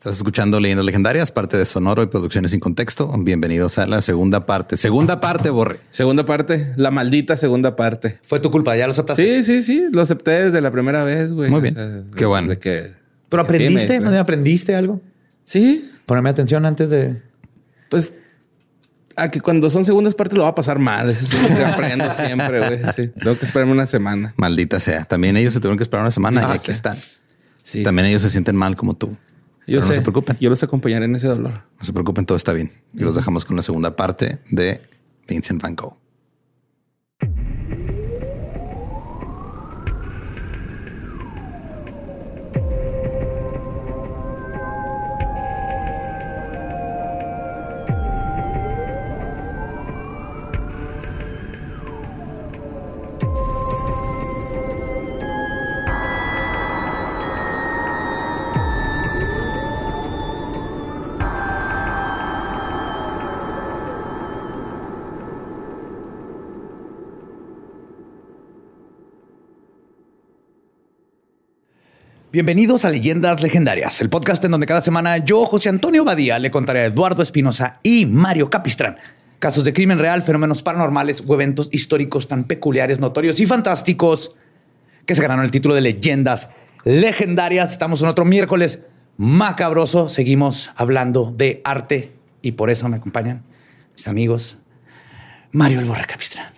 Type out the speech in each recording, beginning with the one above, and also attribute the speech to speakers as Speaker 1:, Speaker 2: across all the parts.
Speaker 1: Estás escuchando Leyendas Legendarias, parte de Sonoro y Producciones sin Contexto. Bienvenidos a la segunda parte. Segunda parte, Borre.
Speaker 2: Segunda parte, la maldita segunda parte.
Speaker 3: Fue tu culpa, ya lo aceptaste.
Speaker 2: Sí, sí, sí, lo acepté desde la primera vez, güey.
Speaker 1: Muy bien. Qué bueno.
Speaker 2: que,
Speaker 3: Pero
Speaker 2: que sí,
Speaker 3: aprendiste,
Speaker 2: me-
Speaker 3: ¿no? aprendiste algo.
Speaker 2: Sí,
Speaker 3: Ponerme atención antes de.
Speaker 2: pues a que cuando son segundas partes lo va a pasar mal. Eso es lo que aprendo siempre, güey. Sí. Tengo que esperarme una semana.
Speaker 1: Maldita sea. También ellos se tuvieron que esperar una semana
Speaker 2: Ah,
Speaker 1: y aquí están.
Speaker 2: Sí.
Speaker 1: También ellos se sienten mal como tú.
Speaker 2: Yo
Speaker 1: Pero
Speaker 2: sé.
Speaker 1: no se preocupen.
Speaker 2: Yo los acompañaré en ese dolor.
Speaker 1: No se preocupen, todo está bien. Y los dejamos con la segunda parte de Vincent Van Gogh.
Speaker 3: Bienvenidos a Leyendas Legendarias, el podcast en donde cada semana yo, José Antonio Badía, le contaré a Eduardo Espinosa y Mario Capistrán casos de crimen real, fenómenos paranormales o eventos históricos tan peculiares, notorios y fantásticos que se ganaron el título de Leyendas Legendarias. Estamos en otro miércoles macabroso. Seguimos hablando de arte y por eso me acompañan mis amigos Mario El Borre Capistrán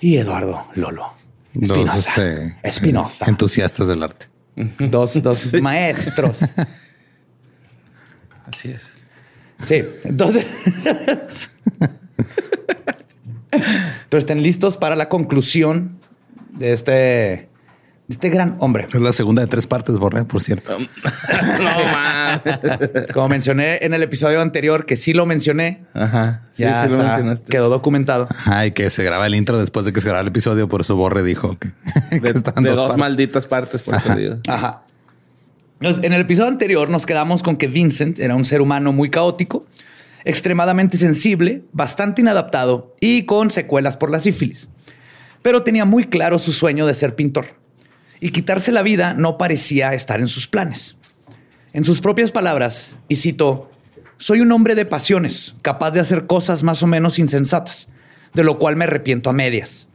Speaker 3: y Eduardo Lolo. Espinosa.
Speaker 1: este,
Speaker 3: Espinosa.
Speaker 1: entusiastas del arte.
Speaker 3: Dos, dos maestros.
Speaker 2: Así es.
Speaker 3: Sí, entonces. Pero estén listos para la conclusión de este, este gran hombre.
Speaker 1: Es la segunda de tres partes, Borre, por cierto.
Speaker 2: no, man.
Speaker 3: Como mencioné en el episodio anterior, que sí lo mencioné,
Speaker 2: Ajá. Sí,
Speaker 3: ya
Speaker 2: sí lo mencionaste.
Speaker 3: quedó documentado.
Speaker 1: Ajá, y que se graba el intro después de que se graba el episodio. Por eso Borre dijo que, que
Speaker 2: De, de
Speaker 1: dos
Speaker 2: dos
Speaker 1: partes.
Speaker 2: malditas partes, por eso digo.
Speaker 3: Ajá. Entonces, en el episodio anterior nos quedamos con que Vincent era un ser humano muy caótico, extremadamente sensible, bastante inadaptado y con secuelas por la sífilis. Pero tenía muy claro su sueño de ser pintor. Y quitarse la vida no parecía estar en sus planes. En sus propias palabras, y cito, soy un hombre de pasiones, capaz de hacer cosas más o menos insensatas, de lo cual me arrepiento a medias.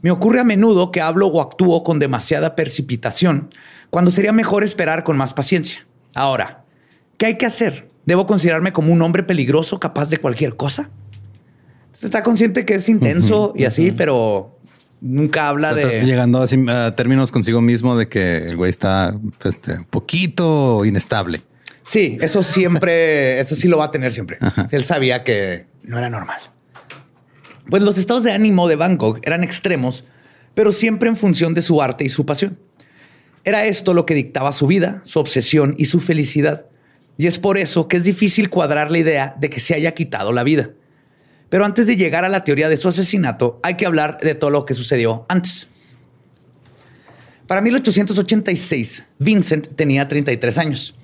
Speaker 3: Me ocurre a menudo que hablo o actúo con demasiada precipitación, cuando sería mejor esperar con más paciencia. Ahora, ¿qué hay que hacer? ¿Debo considerarme como un hombre peligroso capaz de cualquier cosa? Usted está consciente que es intenso y así, pero nunca habla
Speaker 1: Está
Speaker 3: de...
Speaker 1: llegando a términos consigo mismo de que el güey está este, un poquito inestable.
Speaker 3: Sí, eso siempre, eso sí lo va a tener siempre. Él sabía que no era normal. Pues los estados de ánimo de Gogh eran extremos, pero siempre en función de su arte y su pasión. Era esto lo que dictaba su vida, su obsesión y su felicidad. Y es por eso que es difícil cuadrar la idea de que se haya quitado la vida. Pero antes de llegar a la teoría de su asesinato, hay que hablar de todo lo que sucedió antes. Para 1886, Vincent tenía 33 años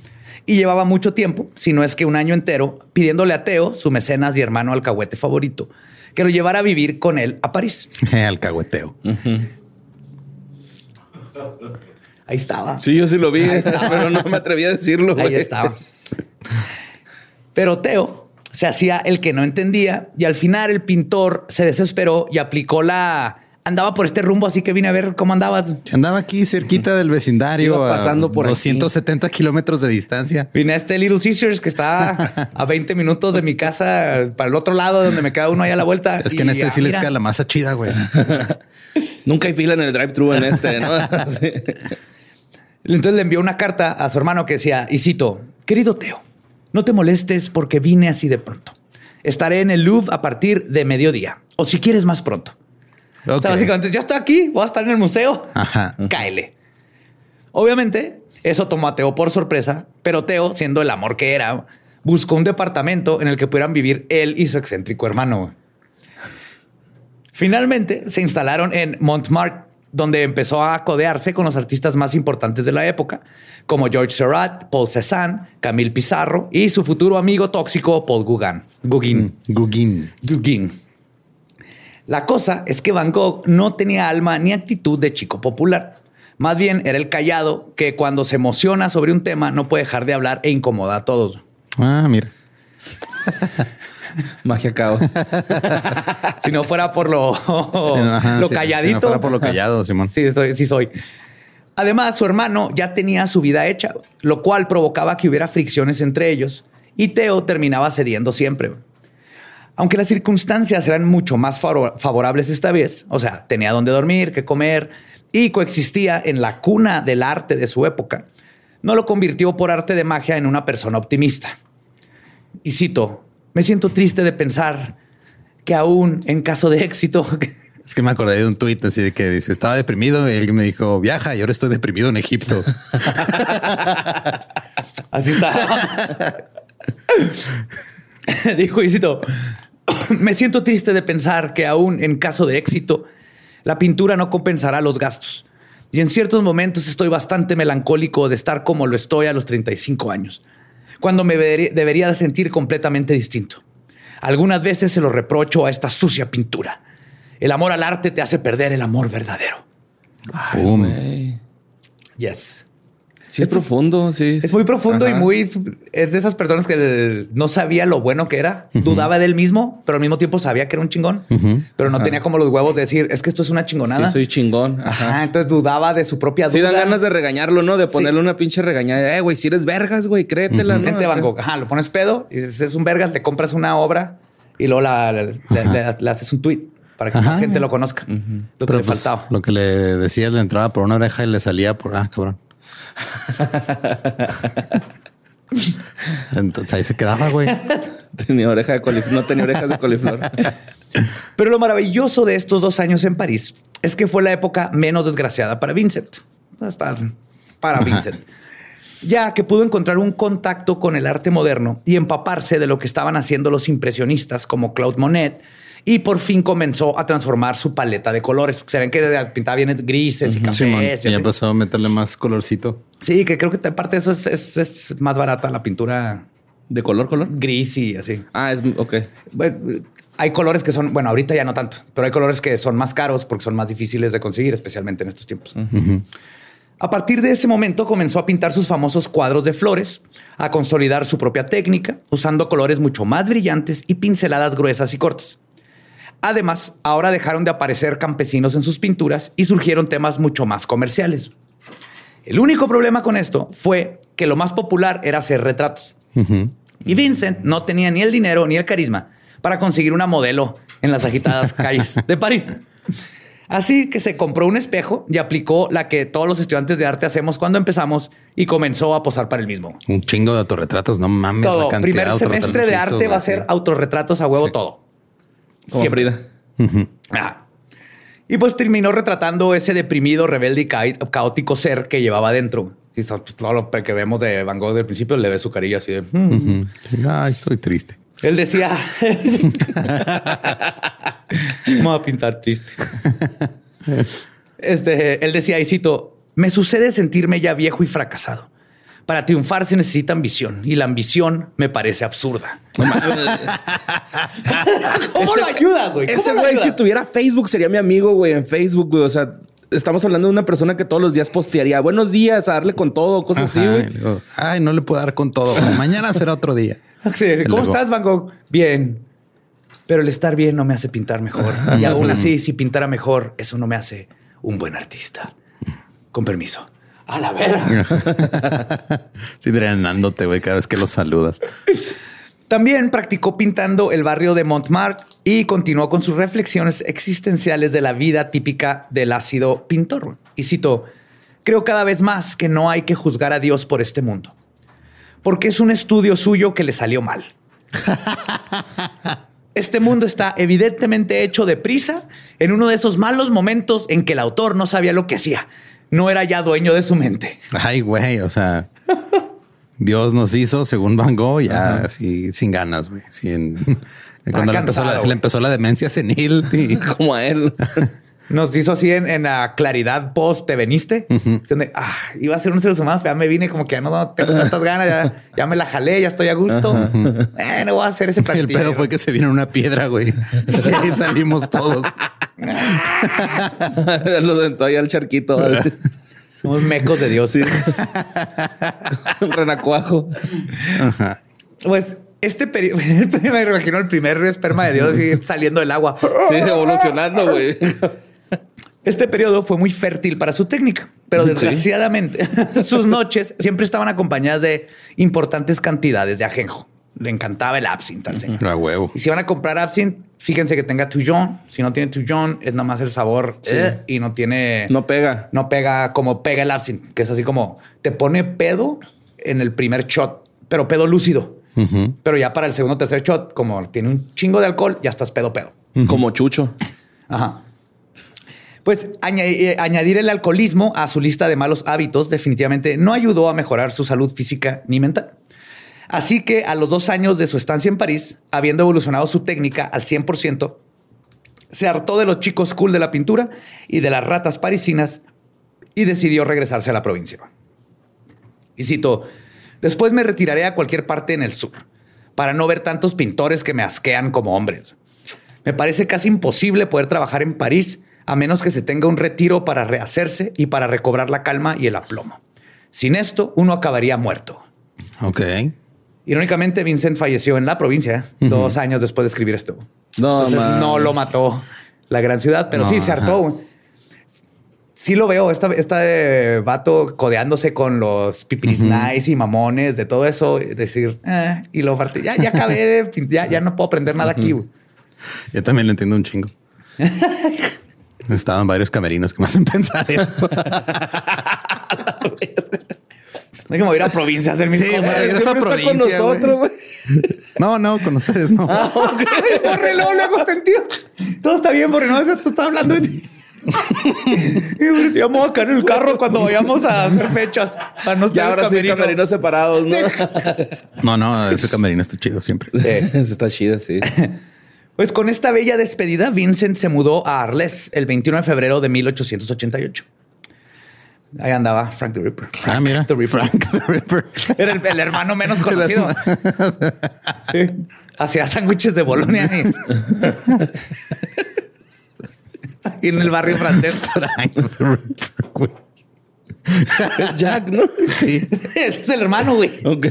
Speaker 3: y llevaba mucho tiempo, si no es que un año entero, pidiéndole a Teo, su mecenas y hermano alcahuete favorito, que lo llevara a vivir con él a París.
Speaker 1: Alcahueteo.
Speaker 3: Ahí estaba.
Speaker 2: Sí, yo sí lo vi, pero no me atreví a decirlo.
Speaker 3: Ahí estaba. Pero Teo se hacía el que no entendía y al final el pintor se desesperó y aplicó la... Andaba por este rumbo, así que vine a ver cómo andabas.
Speaker 1: Andaba aquí cerquita del vecindario,
Speaker 2: Iba pasando
Speaker 1: a
Speaker 2: por aquí.
Speaker 1: 270 kilómetros de distancia.
Speaker 3: Vine a este Little Caesars que está a 20 minutos de mi casa para el otro lado donde me queda uno ahí a la vuelta.
Speaker 1: Es que en este
Speaker 3: ah,
Speaker 1: sí les queda la masa chida, güey.
Speaker 2: Nunca hay fila en el drive-thru en este, ¿no? Sí.
Speaker 3: Entonces le envió una carta a su hermano que decía, y cito, querido Teo, no te molestes porque vine así de pronto. Estaré en el Louvre a partir de mediodía, o si quieres más pronto. O sea, básicamente, ya estoy aquí, voy a estar en el museo.
Speaker 1: Ajá.
Speaker 3: Cáele. Obviamente, eso tomó a Teo por sorpresa, pero Teo, siendo el amor que era, buscó un departamento en el que pudieran vivir él y su excéntrico hermano. Finalmente se instalaron en Montmartre, donde empezó a codearse con los artistas más importantes de la época, como George Seurat, Paul Cézanne, Camille Pizarro y su futuro amigo tóxico Paul Gauguin. Gauguin.
Speaker 1: Gugin.
Speaker 3: Gauguin. La cosa es que Van Gogh no tenía alma ni actitud de chico popular. Más bien era el callado que cuando se emociona sobre un tema no puede dejar de hablar e incomoda a todos.
Speaker 1: Ah, mira.
Speaker 2: Magia caos.
Speaker 3: si no fuera por lo, lo calladito. Si no
Speaker 1: fuera por lo callado, Simón.
Speaker 3: Sí, soy, sí soy. Además, su hermano ya tenía su vida hecha, lo cual provocaba que hubiera fricciones entre ellos y Teo terminaba cediendo siempre. Aunque las circunstancias eran mucho más favorables esta vez, o sea, tenía donde dormir, qué comer y coexistía en la cuna del arte de su época, no lo convirtió por arte de magia en una persona optimista. Y cito, me siento triste de pensar que aún en caso de éxito
Speaker 1: Es que me acordé de un tuit así de que dice, estaba deprimido y alguien me dijo, viaja y ahora estoy deprimido en Egipto.
Speaker 3: así está. Dijo Isito, me siento triste de pensar que aún en caso de éxito, la pintura no compensará los gastos. Y en ciertos momentos estoy bastante melancólico de estar como lo estoy a los 35 años, cuando me debería de sentir completamente distinto. Algunas veces se lo reprocho a esta sucia pintura el amor al arte te hace perder el amor verdadero.
Speaker 2: Ay,
Speaker 3: Yes.
Speaker 2: Sí, es, profundo, sí.
Speaker 3: Es muy profundo y muy. Es de esas personas que no sabía lo bueno que era, dudaba de él mismo, pero al mismo tiempo sabía que era un chingón, pero no tenía como los huevos de decir, es que esto es una chingonada.
Speaker 2: Sí, soy chingón.
Speaker 3: Ajá. Entonces dudaba de su propia duda.
Speaker 2: Sí, dan ganas de regañarlo, ¿no? De ponerle una pinche regañada. Eh, güey, si eres vergas, güey, créetela, ¿no?
Speaker 3: Van Ajá, lo pones pedo y si es un vergas, te compras una obra y luego le haces un tweet para que más gente lo conozca. Lo que le pues, faltaba.
Speaker 1: Lo que le decías le entraba por una oreja y le salía por ah, cabrón. Entonces ahí se quedaba, güey.
Speaker 2: tenía oreja de coliflor, no tenía orejas de coliflor.
Speaker 3: Pero lo maravilloso de estos dos años en París es que fue la época menos desgraciada para Vincent. Hasta para Vincent. Ya que pudo encontrar un contacto con el arte moderno y empaparse de lo que estaban haciendo los impresionistas como Claude Monet y por fin comenzó a transformar su paleta de colores. Se ven que pintaba bien grises y cafés.
Speaker 1: y, ya empezó a meterle más colorcito.
Speaker 3: Sí, que creo que aparte de eso es, más barata la pintura.
Speaker 2: ¿De color, color?
Speaker 3: Gris y así.
Speaker 2: Ah, es ok.
Speaker 3: hay colores que son, bueno, ahorita ya no tanto, pero hay colores que son más caros porque son más difíciles de conseguir, especialmente en estos tiempos. A partir de ese momento comenzó a pintar sus famosos cuadros de flores, a consolidar su propia técnica, usando colores mucho más brillantes y pinceladas gruesas y cortas. Además, ahora dejaron de aparecer campesinos en sus pinturas y surgieron temas mucho más comerciales. El único problema con esto fue que lo más popular era hacer retratos. Y Vincent no tenía ni el dinero ni el carisma para conseguir una modelo en las agitadas calles de París. Así que se compró un espejo y aplicó la que todos los estudiantes de arte hacemos cuando empezamos y comenzó a posar para el mismo.
Speaker 1: Un chingo de autorretratos, no mames.
Speaker 3: Todo. Primer semestre de arte va a ser autorretratos a huevo todo.
Speaker 2: Como Frida.
Speaker 3: Y pues terminó retratando ese deprimido, rebelde y caótico ser que llevaba dentro. Y todo lo que vemos de Van Gogh del principio le ve su carilla así de...
Speaker 1: Mm". Ay, estoy triste.
Speaker 3: Él decía... Vamos a pintar triste. Este, él decía, y cito, me sucede sentirme ya viejo y fracasado. Para triunfar se necesita ambición y la ambición me parece absurda. ¿Cómo lo ayudas, güey?
Speaker 2: Ese güey, si tuviera Facebook, sería mi amigo, güey, en Facebook, güey. O sea, estamos hablando de una persona que todos los días postearía buenos días, a darle con todo, cosas así, güey.
Speaker 1: Ay, no le puedo dar con todo. Mañana será otro día.
Speaker 3: ¿Cómo estás, Van Gogh? Bien. Pero el estar bien no me hace pintar mejor. Y aún así, si pintara mejor, eso no me hace un buen artista. Con permiso. A la verga.
Speaker 1: sí, drenándote, güey, cada vez que lo saludas.
Speaker 3: También practicó pintando el barrio de Montmartre y continuó con sus reflexiones existenciales de la vida típica del ácido pintor. Y cito, creo cada vez más que no hay que juzgar a Dios por este mundo, porque es un estudio suyo que le salió mal. Este mundo está evidentemente hecho de prisa en uno de esos malos momentos en que el autor no sabía lo que hacía no era ya dueño de su mente.
Speaker 1: Ay, güey, o sea, Dios nos hizo, según Van Gogh, ya así sin ganas, güey. cuando le empezó, la, demencia senil y
Speaker 2: como a él.
Speaker 3: Nos hizo así en, la claridad post te veniste. donde, ah, iba a ser un ser humano, ya me vine como que ya no, tengo tantas ganas, ya, me la jalé, ya estoy a gusto. Eh, no voy a hacer ese
Speaker 1: El pedo fue que se vino una piedra, güey. y ahí salimos todos.
Speaker 2: Lo sentó ahí al charquito.
Speaker 3: Somos mecos de Dios. Sí.
Speaker 2: Renacuajo.
Speaker 3: Pues este periodo, me imagino el primer esperma de Dios saliendo del agua.
Speaker 2: Sí, evolucionando, güey.
Speaker 3: Este periodo fue muy fértil para su técnica, pero desgraciadamente sus noches siempre estaban acompañadas de importantes cantidades de ajenjo. Le encantaba el absinthe al señor.
Speaker 1: Huevo.
Speaker 3: Y si van a comprar absinthe, fíjense que tenga tujon. Si no tiene tujon, es nada más el sabor eh, y no tiene.
Speaker 2: No pega.
Speaker 3: No pega como pega el absinthe, que es así como te pone pedo en el primer shot, pero pedo lúcido. Pero ya para el segundo o tercer shot, como tiene un chingo de alcohol, ya estás pedo pedo.
Speaker 2: Como chucho.
Speaker 3: Ajá. Pues eh, añadir el alcoholismo a su lista de malos hábitos definitivamente no ayudó a mejorar su salud física ni mental. Así que a los dos años de su estancia en París, habiendo evolucionado su técnica al 100%, se hartó de los chicos cool de la pintura y de las ratas parisinas y decidió regresarse a la provincia. Y cito, después me retiraré a cualquier parte en el sur para no ver tantos pintores que me asquean como hombres. Me parece casi imposible poder trabajar en París a menos que se tenga un retiro para rehacerse y para recobrar la calma y el aplomo. Sin esto, uno acabaría muerto.
Speaker 1: Ok.
Speaker 3: Irónicamente, Vincent falleció en la provincia dos años después de escribir esto.
Speaker 2: No,
Speaker 3: no lo mató la gran ciudad, pero sí se hartó. Sí lo veo, esta, de vato codeándose con los pipiris nice y mamones de todo eso, decir, eh", y lo ya, ya acabé de, ya, ya no puedo aprender nada aquí.
Speaker 1: Yo también lo entiendo un chingo. Estaban varios camerinos que me hacen pensar eso.
Speaker 3: Hay que mover a provincia a hacer mis sí, cosas.
Speaker 2: Esa provincia, con nosotros, güey.
Speaker 1: No, no, con ustedes no. Ah,
Speaker 3: okay. luego sentido. Todo está bien, porque no esto está hablando de ti. y decíamos acá en el carro cuando vayamos a hacer fechas.
Speaker 2: A no ya ahora camerino. sí, camerinos separados, ¿no?
Speaker 1: no, no, ese camerino está chido siempre.
Speaker 2: Sí, está chido, sí.
Speaker 3: Pues con esta bella despedida, Vincent se mudó a Arles el 21 de febrero de 1888. Ahí andaba Frank the Ripper.
Speaker 1: ah, mira.
Speaker 3: The Ripper. Frank the Ripper. Era el, hermano menos conocido. sí. Hacía sándwiches de Bolonia. Y... en el barrio francés. Frank the Ripper,
Speaker 2: Es Jack, ¿no?
Speaker 3: Sí. es el hermano, güey. Ok.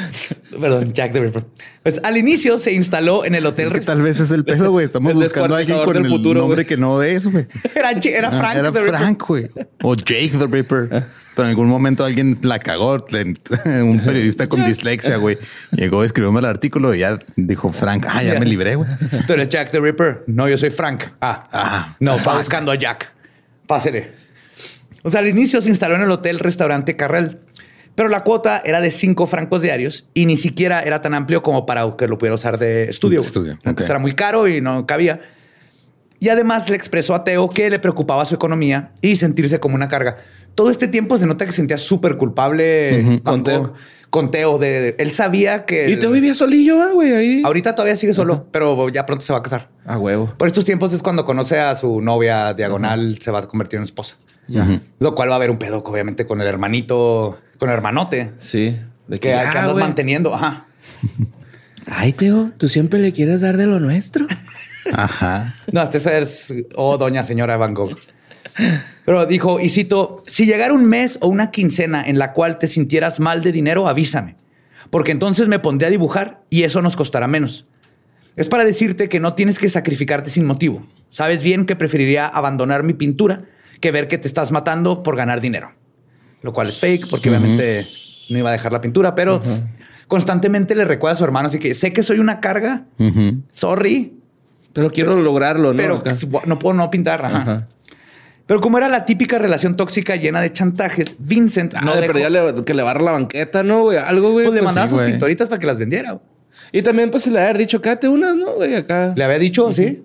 Speaker 3: Perdón, Jack the Ripper. Pues al inicio se instaló en el hotel.
Speaker 1: Es que tal vez es el pedo, güey. Estamos buscando a alguien con el futuro, nombre que no es, güey.
Speaker 3: Era, era, ah, Frank
Speaker 1: era Frank, güey. O Jake the Ripper. Pero en algún momento alguien la cagó. Un periodista con dislexia, güey. Llegó, escribió el artículo y ya dijo Frank. Ah, ya me libré, güey.
Speaker 3: Tú eres Jack the Ripper. No, yo soy Frank. Ah, ah no, está buscando a Jack. Pásele. O sea, al inicio se instaló en el hotel restaurante Carrel pero la cuota era de cinco francos diarios y ni siquiera era tan amplio como para que lo pudiera usar de estudio.
Speaker 1: estudio.
Speaker 3: era muy caro y no cabía. Y además le expresó a Teo que le preocupaba su economía y sentirse como una carga. Todo este tiempo se nota que se sentía súper culpable con, Teo. con Teo. De, él sabía que...
Speaker 2: Y Teo vivía solillo, ah, güey, ahí.
Speaker 3: Ahorita todavía sigue solo, pero ya pronto se va a casar.
Speaker 2: A huevo.
Speaker 3: Por estos tiempos es cuando conoce a su novia diagonal, se va a convertir en esposa. Lo cual va a haber un pedo, obviamente, con el hermanito con hermanote.
Speaker 2: Sí.
Speaker 3: De que, ah, andas manteniendo. Ajá.
Speaker 2: Ay, Teo, tú siempre le quieres dar de lo nuestro.
Speaker 1: Ajá.
Speaker 3: No, este es, oh, doña señora Van Gogh. Pero dijo, y cito, si llegara un mes o una quincena en la cual te sintieras mal de dinero, avísame, porque entonces me pondré a dibujar y eso nos costará menos. Es para decirte que no tienes que sacrificarte sin motivo. Sabes bien que preferiría abandonar mi pintura que ver que te estás matando por ganar dinero lo cual es fake porque obviamente no iba a dejar la pintura, pero constantemente le recuerda a su hermano. Así que sé que soy una carga. Sorry.
Speaker 2: Pero quiero lograrlo, ¿no?
Speaker 3: Pero no puedo no pintar. Pero como era la típica relación tóxica llena de chantajes, Vincent
Speaker 2: no dejó... que le barra la banqueta, ¿no? Güey? Algo, güey.
Speaker 3: Pues le pues mandaba sus pintoritas para que las vendiera.
Speaker 2: Y también, pues, le había dicho, cáte unas, ¿no? Güey, acá.
Speaker 3: Le había dicho, sí.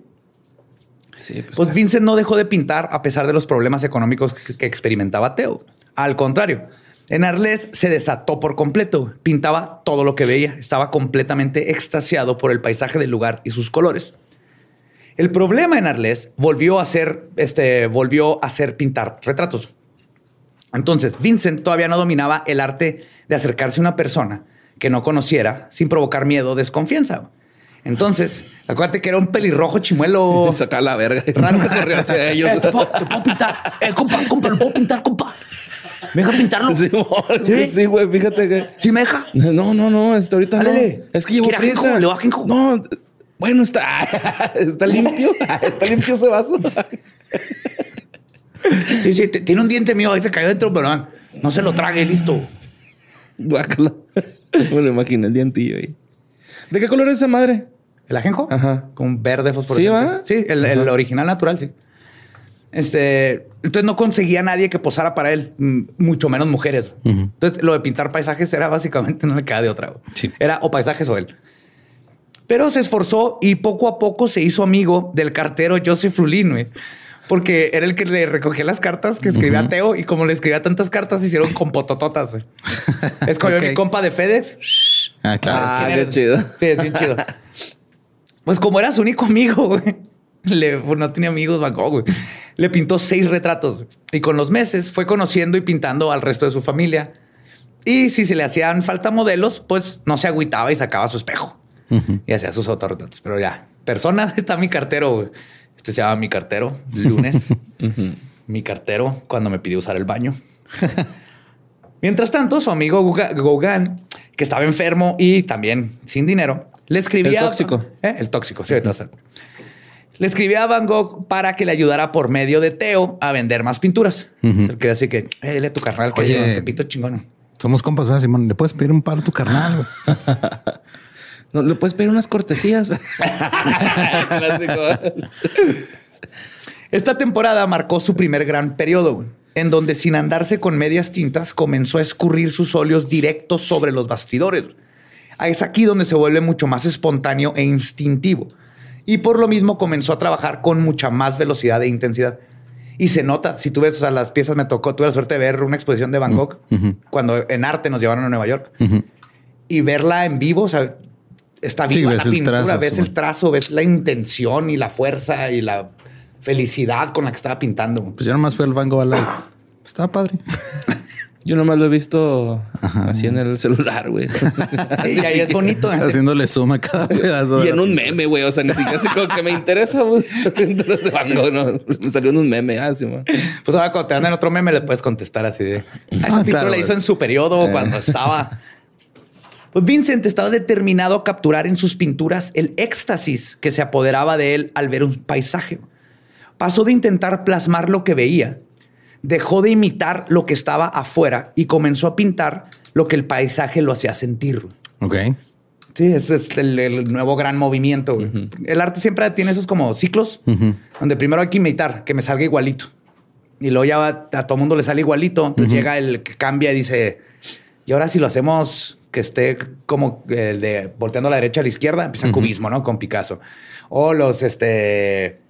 Speaker 3: Sí, pues, pues Vincent no dejó de pintar a pesar de los problemas económicos que experimentaba Teo. Al contrario, en Arles se desató por completo. Pintaba todo lo que veía. Estaba completamente extasiado por el paisaje del lugar y sus colores. El problema en Arles volvió a ser, este, volvió a ser pintar retratos. Entonces, Vincent todavía no dominaba el arte de acercarse a una persona que no conociera sin provocar miedo o desconfianza. Entonces, acuérdate que era un pelirrojo chimuelo.
Speaker 2: Saca la verga.
Speaker 3: Raro que corrió hacia ellos. Eh, ¿te, puedo, te puedo pintar. Eh, compa, compa, lo puedo pintar, compa. ¿Me deja pintarlo?
Speaker 2: Sí,
Speaker 3: ¿Sí?
Speaker 2: sí, güey, fíjate que.
Speaker 3: ¿Sí me deja?
Speaker 2: No, no, no, hasta ahorita
Speaker 3: Dale.
Speaker 2: no. Es que llevo
Speaker 3: ¿Quiere
Speaker 2: prisa.
Speaker 3: ajenjo? ¿Le ajenjo?
Speaker 2: No, bueno, está, está limpio. Está limpio ese vaso.
Speaker 3: Sí, sí, tiene un diente mío ahí se cayó dentro, pero no, no se lo trague, listo.
Speaker 2: Guácala. Me lo imaginé el dientillo ahí. ¿De qué color es esa madre?
Speaker 3: ¿El ajenjo?
Speaker 2: Ajá.
Speaker 3: Con verde fosforescente.
Speaker 2: ¿Sí, va?
Speaker 3: Sí, el, el original natural, sí. Este, entonces no conseguía nadie que posara para él, mucho menos mujeres. Entonces lo de pintar paisajes era básicamente no le queda de otra.
Speaker 1: Sí.
Speaker 3: Era o paisajes o él. Pero se esforzó y poco a poco se hizo amigo del cartero Joseph güey. Porque era el que le recogía las cartas que escribía a Teo y como le escribía tantas cartas, hicieron con potototas. güey. Es como
Speaker 1: Ok.
Speaker 3: mi compa de FedEx.
Speaker 1: Ah, claro.
Speaker 2: Ah.
Speaker 3: Sí, es bien chido. Pues como era su único amigo, güey. Le, pues no tenía amigos Van Gogh, güey. Le pintó seis retratos y con los meses fue conociendo y pintando al resto de su familia. Y si se le hacían falta modelos, pues no se agüitaba y sacaba su espejo y hacía sus autorretratos. Pero ya, persona está mi cartero. güey. Este se llama mi cartero. Lunes, mi cartero cuando me pidió usar el baño. Mientras tanto, su amigo Gauguin, que estaba enfermo y también sin dinero, le escribía...
Speaker 2: El tóxico.
Speaker 3: ¿Eh? El tóxico, sí, a ver. Le escribía a Van Gogh para que le ayudara por medio de Teo a vender más pinturas. Él quería decir que, eh, dile a tu carnal que
Speaker 1: Oye.
Speaker 3: yo te pinto chingón.
Speaker 1: Somos compas, ¿verdad, Simón? ¿Le puedes pedir un paro a tu carnal?
Speaker 2: No, ¿Le puedes pedir unas cortesías? Clásico.
Speaker 3: Esta temporada marcó su primer gran periodo, en donde sin andarse con medias tintas comenzó a escurrir sus óleos directos sobre los bastidores. Es aquí donde se vuelve mucho más espontáneo e instintivo. Y por lo mismo comenzó a trabajar con mucha más velocidad e intensidad. Y se nota, si tú ves o sea, las piezas, me tocó, tuve la suerte de ver una exposición de Gogh cuando en arte nos llevaron a Nueva York y verla en vivo, o sea, está
Speaker 1: Sí,
Speaker 3: viva
Speaker 1: ves
Speaker 3: la
Speaker 1: el
Speaker 3: pintura,
Speaker 1: trazo,
Speaker 3: ves
Speaker 1: sí.
Speaker 3: el trazo, ves la intención y la fuerza y la felicidad con la que estaba pintando.
Speaker 1: Pues yo nomás fui al Van Gogh. Estaba padre.
Speaker 2: Yo nomás lo he visto así en el celular, güey.
Speaker 3: Sí, y ahí es bonito. ¿eh?
Speaker 1: Haciéndole suma a cada pedazo.
Speaker 2: Y en un meme, güey. O sea, ni siquiera así como que me interesa, güey. Pinturas de Van Gogh, no. Me salió en un meme, ah, sí, man.
Speaker 3: Pues ahora cuando te dan en otro meme le puedes contestar así de... "Ah, esa
Speaker 1: Ah,
Speaker 3: pintura
Speaker 1: claro,
Speaker 3: la hizo en su periodo cuando estaba... Pues Vincent estaba determinado a capturar en sus pinturas el éxtasis que se apoderaba de él al ver un paisaje. Pasó de intentar plasmar lo que veía, dejó de imitar lo que estaba afuera y comenzó a pintar lo que el paisaje lo hacía sentir.
Speaker 1: Ok.
Speaker 3: Sí, ese es el, el nuevo gran movimiento. El arte siempre tiene esos como ciclos, donde primero hay que imitar, que me salga igualito. Y luego ya va- a todo mundo le sale igualito. Entonces llega el que cambia y dice, y ahora si lo hacemos que esté como el de volteando a la derecha a la izquierda, empieza cubismo, ¿no? Con Picasso. O los, este...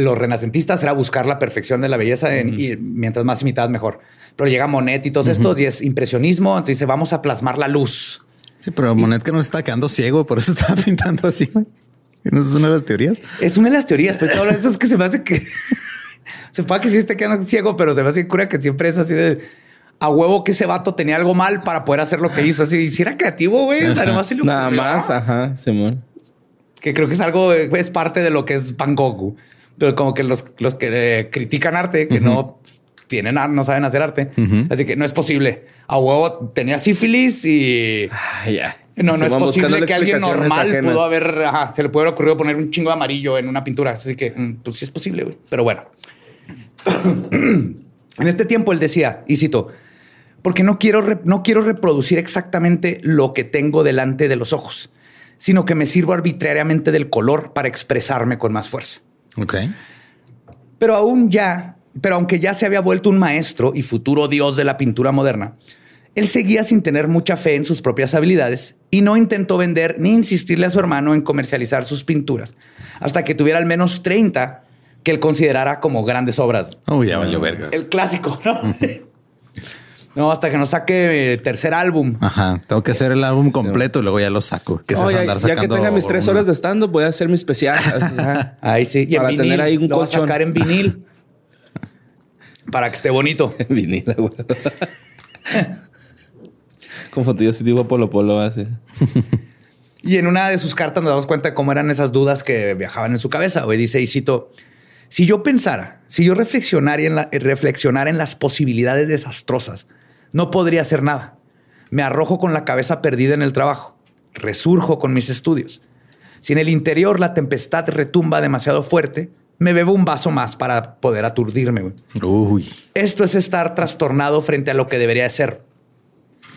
Speaker 3: Los renacentistas era buscar la perfección de la belleza en- y mientras más imitadas mejor. Pero llega Monet y todos estos y es impresionismo. Entonces dice, vamos a plasmar la luz.
Speaker 1: Sí, pero Monet que no se está quedando ciego, por eso estaba pintando así. ¿No es una de las teorías?
Speaker 3: Es una de las teorías, pero ahora eso es que se me hace que se puede que sí esté quedando ciego, pero se me hace cura que siempre es así de a huevo que ese vato tenía algo mal para poder hacer lo que hizo. Así, si era creativo, güey, nada más,
Speaker 2: ajá, Simón.
Speaker 3: Que creo que es algo, es parte de lo que es Van Gogh. güey. Pero como que los, los que eh, critican arte, que no tienen, ar- no saben hacer arte. Así que no es posible. A huevo tenía sífilis y
Speaker 2: Ah, ya.
Speaker 3: no, no es posible que alguien normal
Speaker 2: ajenas.
Speaker 3: pudo haber, ajá, se le pudo haber ocurrido poner un chingo de amarillo en una pintura. Así que, mm, pues sí es posible, güey. Pero bueno. en este tiempo él decía, y cito, porque no quiero, no quiero reproducir exactamente lo que tengo delante de los ojos, sino que me sirvo arbitrariamente del color para expresarme con más fuerza.
Speaker 1: Ok.
Speaker 3: Pero aún ya, pero aunque ya se había vuelto un maestro y futuro dios de la pintura moderna, él seguía sin tener mucha fe en sus propias habilidades y no intentó vender ni insistirle a su hermano en comercializar sus pinturas hasta que tuviera al menos 30 que él considerara como grandes obras.
Speaker 1: Oh, ya valió verga.
Speaker 3: El clásico, ¿no? No, hasta que nos saque eh, tercer álbum.
Speaker 1: Ajá. Tengo que hacer el álbum completo y luego ya lo saco. Que se
Speaker 2: No, ya,
Speaker 1: andar
Speaker 2: ya que tenga mis tres horas de stand-up, voy a hacer mi especial. Ajá.
Speaker 3: Ahí sí. Y en
Speaker 2: Para
Speaker 3: vinil,
Speaker 2: tener ahí un
Speaker 3: lo va a
Speaker 2: colchón.
Speaker 3: sacar en vinil para que esté bonito.
Speaker 2: Vinila, güey. Con fotillos tipo Polo Polo, así.
Speaker 3: Y en una de sus cartas nos damos cuenta de cómo eran esas dudas que viajaban en su cabeza. Hoy dice, y cito, si yo pensara, si yo reflexionara en, la, reflexionara en las posibilidades desastrosas, no podría hacer nada. Me arrojo con la cabeza perdida en el trabajo. Resurjo con mis estudios. Si en el interior la tempestad retumba demasiado fuerte, me bebo un vaso más para poder aturdirme.
Speaker 1: Uy.
Speaker 3: Esto es estar trastornado frente a lo que debería ser.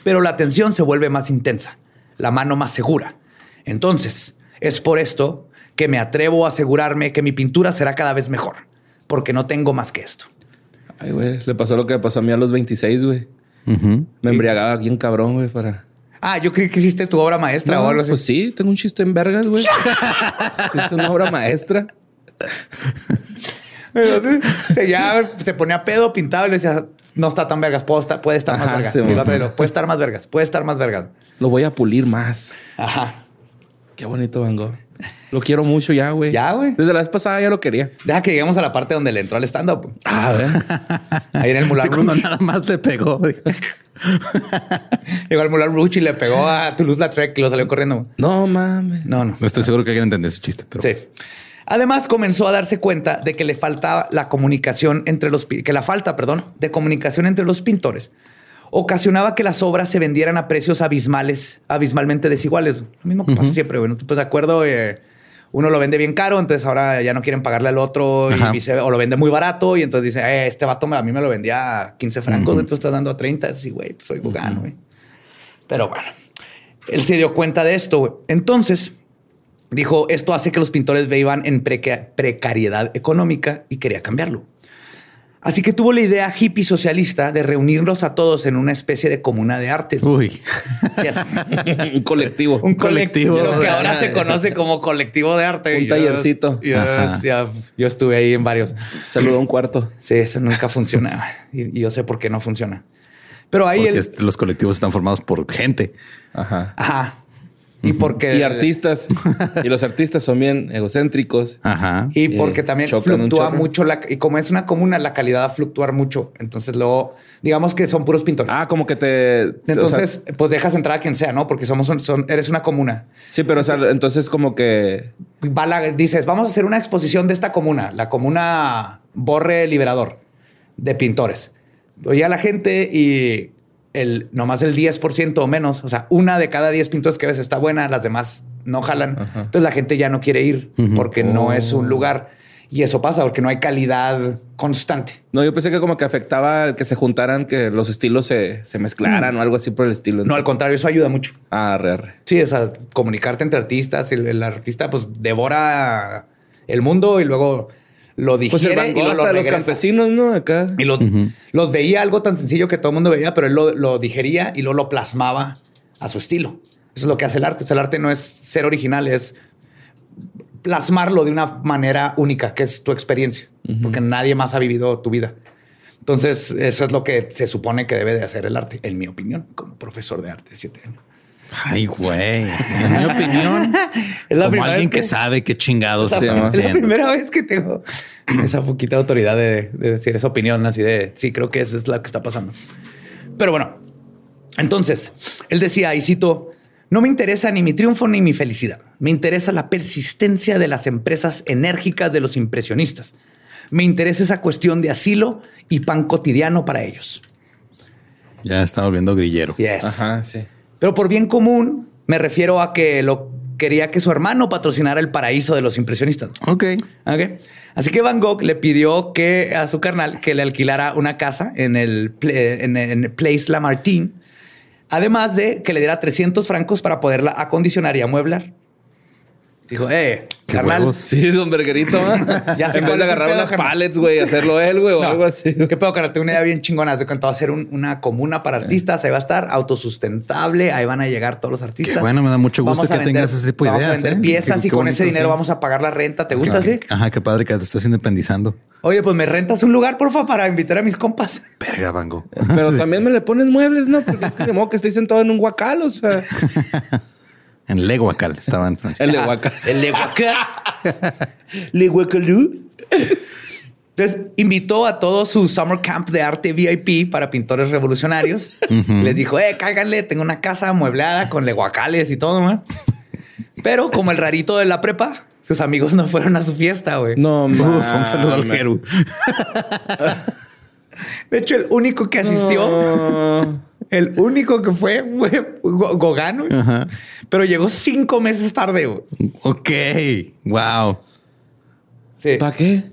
Speaker 3: Pero la tensión se vuelve más intensa, la mano más segura. Entonces, es por esto que me atrevo a asegurarme que mi pintura será cada vez mejor, porque no tengo más que esto.
Speaker 2: Ay, güey, le pasó lo que pasó a mí a los 26, güey. Me embriagaba bien cabrón, güey, para...
Speaker 3: Ah, yo creí que hiciste tu obra maestra
Speaker 2: No,
Speaker 3: o algo así.
Speaker 2: Pues sí, tengo un chiste en vergas, güey. es una obra maestra.
Speaker 3: Entonces, se, ya se ponía pedo, pintado y le decía, no está tan vergas, puedo estar- puede estar más
Speaker 2: Ajá,
Speaker 3: vergas.
Speaker 2: sí,
Speaker 3: puede estar más vergas, puede estar más vergas.
Speaker 2: Lo voy a pulir más.
Speaker 3: Ajá.
Speaker 2: Qué bonito Van Gogh. Lo quiero mucho ya, güey.
Speaker 3: Ya, güey.
Speaker 2: Desde la vez pasada ya lo quería.
Speaker 3: Deja que lleguemos a la parte donde le entró al stand-up.
Speaker 2: Ah, a ver.
Speaker 3: Ahí en el Moulin
Speaker 1: Sí, cuando
Speaker 3: Rouge.
Speaker 1: nada más le pegó. güey.
Speaker 3: Llegó al Moulin Rouge y le pegó a Toulouse-Lautrec y lo salió corriendo.
Speaker 2: No mames.
Speaker 3: No, no.
Speaker 1: No estoy seguro que alguien entienda ese chiste, pero
Speaker 3: Sí. Además, comenzó a darse cuenta de que le faltaba la comunicación entre los que la falta, perdón, de comunicación entre los pintores ocasionaba que las obras se vendieran a precios abismales, abismalmente desiguales. Lo mismo que pasa siempre, güey. ¿No te pones de acuerdo? Eh, uno lo vende bien caro, entonces ahora ya no quieren pagarle al otro y o lo vende muy barato y entonces dice, eh, este vato a mí me lo vendía a 15 francos, tú estás dando a 30. Sí, güey, pues soy gano, güey. Pero bueno, él se dio cuenta de esto, güey. Entonces dijo, esto hace que los pintores vivan en preca- precariedad económica y quería cambiarlo. Así que tuvo la idea hippie socialista de reunirlos a todos en una especie de comuna de artes.
Speaker 1: Uy.
Speaker 2: Un colectivo.
Speaker 3: Un colectivo. Lo que ahora se conoce como colectivo de arte.
Speaker 2: Un
Speaker 3: Yo-
Speaker 2: tallercito.
Speaker 3: Yo, yo estuve ahí en varios.
Speaker 2: Saludó a un cuarto.
Speaker 3: Sí, eso nunca funciona. Y, y yo sé por qué no funciona. Pero ahí
Speaker 1: Porque
Speaker 3: él...
Speaker 1: est- los colectivos están formados por gente.
Speaker 2: Ajá.
Speaker 3: Ajá. Y porque...
Speaker 2: Y artistas. y los artistas son bien egocéntricos.
Speaker 1: Ajá.
Speaker 3: Y
Speaker 2: Eh,
Speaker 3: porque también
Speaker 2: chocan
Speaker 3: fluctúa mucho la, y como es una comuna, la calidad va a fluctuar mucho. Entonces luego, digamos que son puros pintores.
Speaker 2: Ah, como que te.
Speaker 3: Entonces,
Speaker 2: o sea,
Speaker 3: pues dejas entrar a quien sea, ¿no? Porque somos un- son, eres una comuna.
Speaker 2: sí, pero o sea, entonces como que.
Speaker 3: Va la- dices, vamos a hacer una exposición de esta comuna, la comuna Borre Liberador de pintores. Oye a la gente y el nomás el 10% o menos, o sea, una de cada 10 pintores que ves está buena, las demás no jalan.
Speaker 2: Ajá.
Speaker 3: Entonces la gente ya no quiere ir porque no es un lugar. Y eso pasa porque no hay calidad constante.
Speaker 2: No, yo pensé que como que afectaba el que se juntaran, que los estilos se, se mezclaran o algo así por el estilo.
Speaker 3: No, al contrario, eso ayuda mucho.
Speaker 2: Ah, re, re.
Speaker 3: Sí, o sea, comunicarte entre artistas. El, el artista pues devora el mundo y luego lo digiere
Speaker 2: Pues el Van
Speaker 3: y
Speaker 2: Gogh
Speaker 3: lo,
Speaker 2: hasta
Speaker 3: lo
Speaker 2: de los campesinos, ¿no? Acá.
Speaker 3: Y los, los veía algo tan sencillo que todo el mundo veía, pero él lo, lo digería y luego lo plasmaba a su estilo. Eso es lo que hace el arte. El arte no es ser original, es plasmarlo de una manera única, que es tu experiencia, porque nadie más ha vivido tu vida. Entonces, eso es lo que se supone que debe de hacer el arte, en mi opinión, como profesor de arte de siete años.
Speaker 1: Ay, güey. En mi opinión,
Speaker 3: Es la
Speaker 1: como
Speaker 3: primera
Speaker 1: alguien
Speaker 3: vez
Speaker 1: que, sabe qué chingados
Speaker 3: Es la- es la primera vez que tengo esa poquita autoridad de, de decir esa opinión así de sí, creo que eso es lo que está pasando. Pero bueno, entonces él decía, y cito, no me interesa ni mi triunfo ni mi felicidad. Me interesa la persistencia de las empresas enérgicas de los impresionistas. Me interesa esa cuestión de asilo y pan cotidiano para ellos.
Speaker 1: Ya está volviendo grillero.
Speaker 3: Yes.
Speaker 2: Ajá, sí.
Speaker 3: Pero por bien común me refiero a que lo quería que su hermano patrocinara el paraíso de los impresionistas.
Speaker 1: Ok.
Speaker 3: Así que Van Gogh le pidió que a su carnal que le alquilara una casa en el, en Place Lamartine, además de que le diera 300 francos para poderla acondicionar y amueblar. Dijo, eh, carnal,
Speaker 1: huevos.
Speaker 2: Sí, don Verguerito. ¿eh?
Speaker 3: Ya sé
Speaker 2: en vez de agarrar unas
Speaker 3: carnal.
Speaker 2: pallets, güey, hacerlo él, güey, o
Speaker 3: No.
Speaker 2: algo así.
Speaker 3: ¿Qué pedo, cara? Tengo una idea bien chingona. De cuánto va a ser un- una comuna para artistas. Ahí va a estar autosustentable. Ahí van a llegar todos los artistas.
Speaker 1: Qué bueno, me da mucho gusto
Speaker 3: Vamos
Speaker 1: que tengas ese tipo de
Speaker 3: vamos
Speaker 1: ideas,
Speaker 3: a vender
Speaker 1: ¿eh?
Speaker 3: piezas
Speaker 1: Qué-
Speaker 3: y
Speaker 1: qué
Speaker 3: con ese dinero
Speaker 1: sí.
Speaker 3: vamos a pagar la renta. ¿Te gusta así?
Speaker 1: Ajá, qué padre que te estás independizando.
Speaker 3: Oye, pues me rentas un lugar, porfa, para invitar a mis compas.
Speaker 1: Verga, Bango.
Speaker 2: Pero también me le pones muebles, ¿no? Porque es que de modo que estoy sentado en un guacal, o sea,
Speaker 1: En Leguacal estaba en Francia.
Speaker 2: el de guacal.
Speaker 3: El de Huacal.
Speaker 2: Le guacalú.
Speaker 3: Entonces invitó a todo su summer camp de arte VIP para pintores revolucionarios. Y Les dijo, eh, cáiganle, tengo una casa amueblada con leguacales y todo, man. Pero como el rarito de la prepa, sus amigos no fueron a su fiesta, güey.
Speaker 2: No,
Speaker 1: Uf, un saludo al Jeru.
Speaker 3: De hecho, el único que asistió,
Speaker 2: No.
Speaker 3: El único que fue, fue Go- Gogán, güey.
Speaker 1: Ajá.
Speaker 3: Pero llegó cinco meses tarde, güey.
Speaker 1: Ok. Wow.
Speaker 3: Sí.
Speaker 2: ¿Para qué?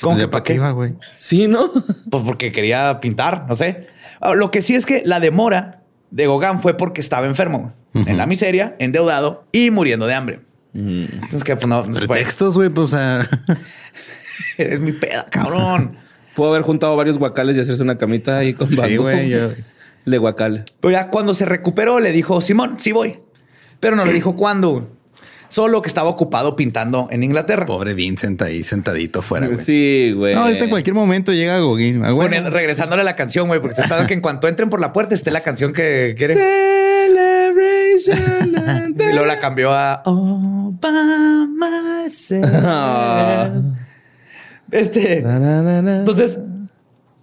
Speaker 3: ¿Cómo
Speaker 1: Pues para
Speaker 3: pa'
Speaker 1: qué
Speaker 3: qué?
Speaker 1: iba, güey.
Speaker 2: Sí, ¿no?
Speaker 3: Pues porque quería pintar, no sé. Ah, Lo que sí es que la demora de Gogán fue porque estaba enfermo, güey. en la miseria, endeudado y muriendo de hambre. Entonces, que pues no, no se puede.
Speaker 1: Pretextos, güey, pues, o sea,
Speaker 3: Es mi peda, cabrón.
Speaker 2: Puedo haber juntado varios guacales y hacerse una camita ahí con
Speaker 1: sí, güey.
Speaker 2: Le guacal.
Speaker 3: Pero ya cuando se recuperó, le dijo, Simón, sí voy. Pero no le dijo cuándo. Solo que estaba ocupado pintando en Inglaterra.
Speaker 1: Pobre Vincent ahí sentadito fuera, güey.
Speaker 2: Sí, güey.
Speaker 1: No, ahorita en cualquier momento llega Gogin. Ah, bueno.
Speaker 3: Regresándole a la canción, güey, porque se está que en cuanto entren por la puerta esté la canción que quiere.
Speaker 2: Celebration.
Speaker 3: Y luego la cambió a All by myself.
Speaker 2: Ah.
Speaker 3: Este.
Speaker 2: Na, na, na, na.
Speaker 3: Entonces,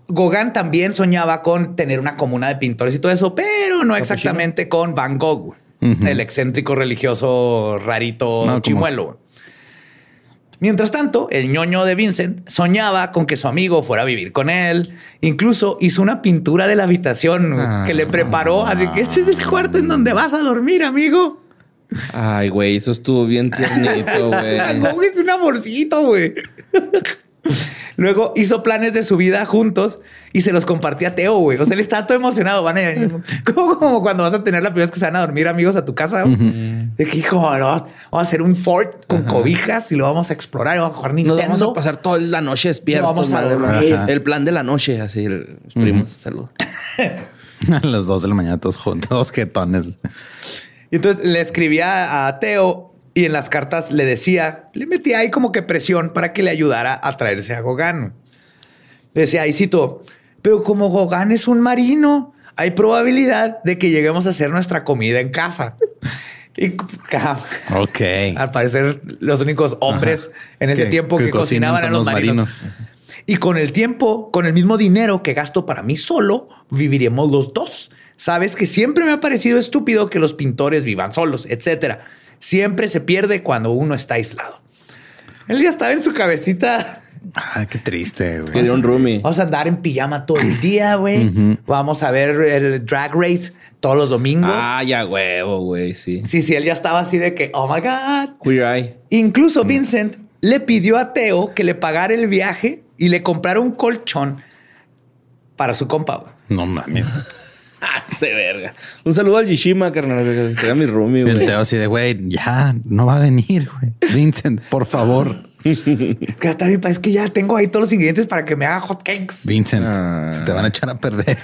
Speaker 3: Gauguin también soñaba con tener una comuna de pintores y todo eso, pero no exactamente con Van Gogh, el excéntrico religioso rarito
Speaker 1: No,
Speaker 3: chimuelo. Mientras tanto, el ñoño de Vincent soñaba con que su amigo fuera a vivir con él. Incluso hizo una pintura de la habitación que le preparó. Así que este es el cuarto en donde vas a dormir, amigo.
Speaker 2: Ay, güey, eso estuvo bien tiernito, güey.
Speaker 3: Van Gogh es un amorcito, güey. Luego hizo planes de su vida juntos y se los compartía a Teo, güey. O sea, él estaba todo emocionado. Van a, como, como cuando vas a tener la primera vez que se van a dormir amigos a tu casa. De que, hijo, no, vamos a hacer un fort con cobijas y lo vamos a explorar y vamos a jugar
Speaker 2: Nos
Speaker 3: Nintendo.
Speaker 2: vamos a pasar toda la noche despiertos.
Speaker 3: Vamos a
Speaker 2: madre. El plan de la noche, así. el- Los primos, salud.
Speaker 1: A las dos de la mañana todos juntos, dos jetones.
Speaker 3: Y entonces le escribía a Teo y en las cartas le decía, le metía ahí como que presión para que le ayudara a traerse a Gogán. Le decía, y cito, pero como Gogán es un marino, hay probabilidad de que lleguemos a hacer nuestra comida en casa. Y
Speaker 1: Ok.
Speaker 3: al parecer los únicos hombres en ese
Speaker 1: Que-
Speaker 3: tiempo que, cocinaban eran los
Speaker 1: los
Speaker 3: marinos.
Speaker 1: marinos.
Speaker 3: Y con el tiempo, con el mismo dinero que gasto para mí solo, viviremos los dos. Sabes que siempre me ha parecido estúpido que los pintores vivan solos, etcétera. Siempre se pierde cuando uno está aislado. Él ya estaba en su cabecita.
Speaker 1: Ay, qué triste, güey.
Speaker 2: Quería un roomie.
Speaker 3: Vamos a andar en pijama todo el día, güey. Vamos a ver el drag race todos los domingos.
Speaker 2: Ah, ya huevo, güey, sí.
Speaker 3: Sí, sí, él ya estaba así de que, oh my God.
Speaker 2: Queer Eye.
Speaker 3: Incluso Vincent le pidió a Teo que le pagara el viaje y le comprara un colchón para su compa. güey.
Speaker 1: No mames.
Speaker 2: Ah, se verga. Un saludo al Yishima, carnal. Que era mi roomie,
Speaker 1: El
Speaker 2: güey.
Speaker 1: Teo así de, güey, ya no va a venir, güey. Vincent, por favor.
Speaker 3: Es que hasta mi es que ya tengo ahí todos los ingredientes para que me haga hot cakes.
Speaker 1: Vincent,
Speaker 2: Ah.
Speaker 1: se te van a echar a perder.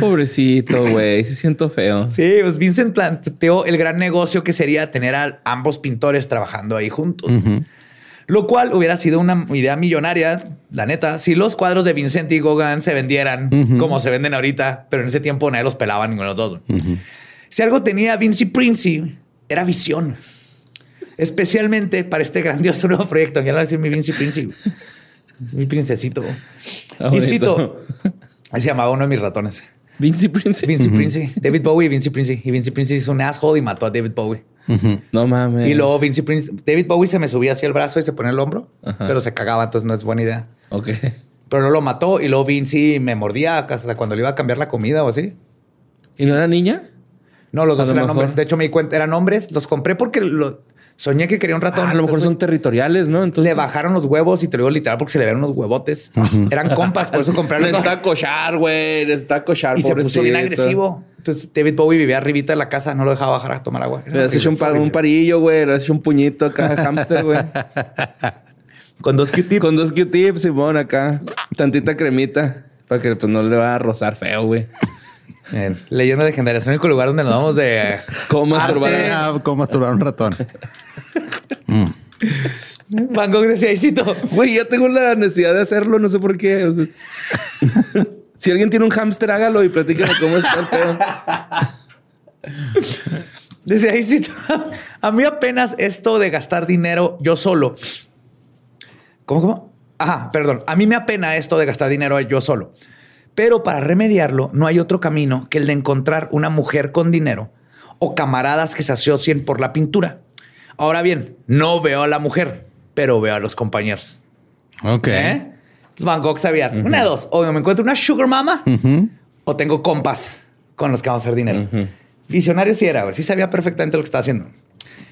Speaker 2: Pobrecito, güey. Sí siento feo.
Speaker 3: Sí, pues Vincent planteó el gran negocio que sería tener a ambos pintores trabajando ahí juntos. Lo cual hubiera sido una idea millonaria, la neta, si los cuadros de Vincent y Gauguin se vendieran como se venden ahorita, pero en ese tiempo nadie los pelaba ninguno de los dos. Si algo tenía Vinci Princi, era visión. Especialmente para este grandioso nuevo proyecto. Ya lo decir mi Vinci Princi. Mi princesito.
Speaker 2: Ah,
Speaker 3: Y cito, se llamaba uno de mis ratones.
Speaker 2: Vinci Prince.
Speaker 3: Vinci Princi. David Bowie y Vinci Princi. Y Vinci Princi hizo un asshole y mató a David Bowie.
Speaker 2: No mames.
Speaker 3: Y luego Vinci Princi. David Bowie se me subía hacia el brazo y se ponía el hombro,
Speaker 2: Ajá.
Speaker 3: pero se cagaba, entonces no es buena idea.
Speaker 2: Ok.
Speaker 3: Pero no lo mató y luego Vinci me mordía hasta cuando le iba a cambiar la comida o así.
Speaker 2: ¿Y no era niña?
Speaker 3: No, los
Speaker 2: A
Speaker 3: dos eran
Speaker 2: mejor.
Speaker 3: hombres. De hecho, me di cuenta, eran hombres. Los compré porque lo, soñé que quería un ratón.
Speaker 2: Ah, a lo mejor son territoriales, ¿no? Entonces.
Speaker 3: Le bajaron los huevos y te lo digo literal porque se le vieron los huevotes. Eran compas, por eso dos.
Speaker 2: Necesita cochar, güey. Necesita cochar.
Speaker 3: Y se puso bien agresivo. Entonces David Bowie vivía arribita de la casa, no lo dejaba bajar a tomar agua.
Speaker 2: Le has hecho un, par- un parillo, güey. Le has hecho un puñito acá, hamster, güey.
Speaker 3: Con dos Q-tips.
Speaker 2: Con dos Q-tips, Simón, acá. Tantita cremita. Para que pues, no le va a rozar feo, güey.
Speaker 3: Leyenda legendaria. Es el único lugar donde nos vamos de...
Speaker 2: ¿Cómo masturbar?
Speaker 3: Arte.
Speaker 1: Ah, ¿Cómo masturbar un ratón?
Speaker 3: Van Gogh decía, "Cito,
Speaker 2: Güey, yo tengo la necesidad de hacerlo, no sé por qué. si alguien tiene un hámster, hágalo y platícame cómo está el pedo.
Speaker 3: Decía, "Ay, cito, a mí apenas esto de gastar dinero yo solo. ¿Cómo, cómo? Ajá, perdón. A mí me apena esto de gastar dinero yo solo. Pero para remediarlo, no hay otro camino que el de encontrar una mujer con dinero o camaradas que se asocien por la pintura. Ahora bien, no veo a la mujer, pero veo a los compañeros.
Speaker 1: Ok.
Speaker 3: ¿Eh? Van Gogh sabía una de dos. O me encuentro una sugar mama o tengo compas con los que vamos a hacer dinero. Visionario sí era, güey. Sí sabía perfectamente lo que estaba haciendo.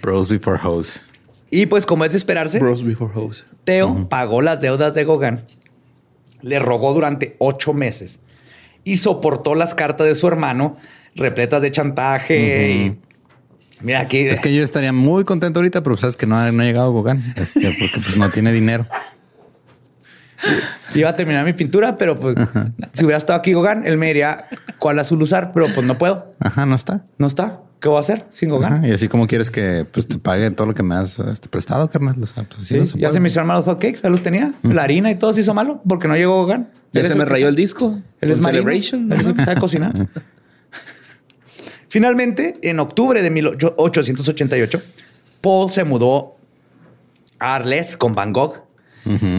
Speaker 1: Bros before hoes.
Speaker 3: Y pues como es de esperarse,
Speaker 2: Bros before hoes.
Speaker 3: Teo pagó las deudas de Gauguin, le rogó durante ocho meses y soportó las cartas de su hermano repletas de chantaje y mira aquí
Speaker 1: Es que yo estaría muy contento ahorita, pero sabes que no ha, no ha llegado Gauguin, este, porque pues no tiene dinero.
Speaker 3: iba a terminar mi pintura, pero pues si hubiera estado aquí Gauguin, él me diría cuál azul usar, pero pues no puedo,
Speaker 1: Ajá, no está.
Speaker 3: no está. ¿Qué voy a hacer sin?
Speaker 1: Ajá, y así como quieres que pues, te pague todo lo que me has este, prestado, carnal. O sea, pues así
Speaker 3: Sí,
Speaker 1: no se
Speaker 3: ya
Speaker 1: puede.
Speaker 3: se me hicieron malos hotcakes, ya los tenía. La harina y todo se hizo malo porque no llegó Gauguin.
Speaker 2: Ya
Speaker 3: Él
Speaker 2: se me rayó el disco.
Speaker 3: Él es.
Speaker 2: Celebration.
Speaker 3: Él es el que sabe cocinar. Finalmente, en octubre de 1888, Paul se mudó a Arles con Van Gogh.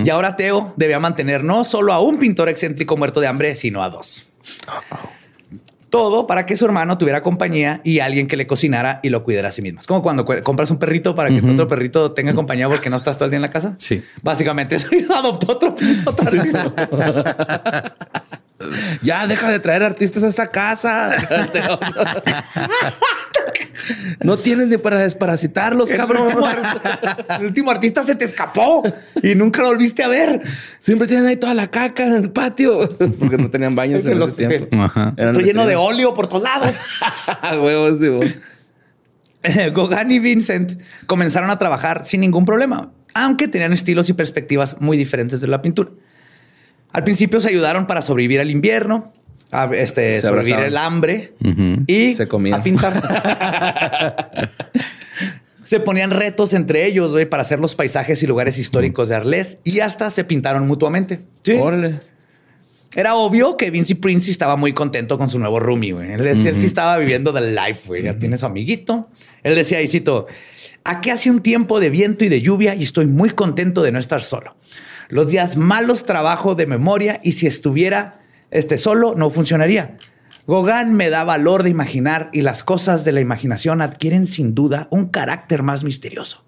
Speaker 3: Y ahora Teo debía mantener no solo a un pintor excéntrico muerto de hambre, sino a dos. Todo para que su hermano tuviera compañía y alguien que le cocinara y lo cuidara a sí mismo. Es como cuando cu- compras un perrito para que tu otro perrito tenga compañía porque no estás todo el día en la casa.
Speaker 1: Sí.
Speaker 3: Básicamente eso adoptó otro, otro artista.
Speaker 2: Ya deja de traer artistas a esa casa. no tienes ni para desparasitarlos,
Speaker 3: El
Speaker 2: cabrón.
Speaker 3: último, el último artista se te escapó y nunca lo volviste a ver.
Speaker 2: Siempre tienen ahí toda la caca en el patio. Porque no tenían baños en
Speaker 3: Los-
Speaker 2: ese tiempo.
Speaker 3: Estoy lleno de óleo por todos lados.
Speaker 2: Huevos, sí, güey.
Speaker 3: Gauguin y Vincent comenzaron a trabajar sin ningún problema, aunque tenían estilos y perspectivas muy diferentes de la pintura. Al principio se ayudaron para sobrevivir al invierno, a este,
Speaker 2: Se
Speaker 3: sobrevivir
Speaker 2: abrazaron.
Speaker 3: el hambre y
Speaker 2: Se comían.
Speaker 3: a pintar. se ponían retos entre ellos güey, para hacer los paisajes y lugares históricos de Arles y hasta se pintaron mutuamente.
Speaker 2: Órale.
Speaker 3: Era obvio que Vinci Prince estaba muy contento con su nuevo roomie, güey. Él, decía- él sí estaba viviendo del life, güey. Ya tiene su amiguito. Él decía, y cito, aquí hace un tiempo de viento y de lluvia y estoy muy contento de no estar solo. Los días malos trabajo de memoria y si estuviera este solo no funcionaría. Gauguin me da valor de imaginar y las cosas de la imaginación adquieren sin duda un carácter más misterioso.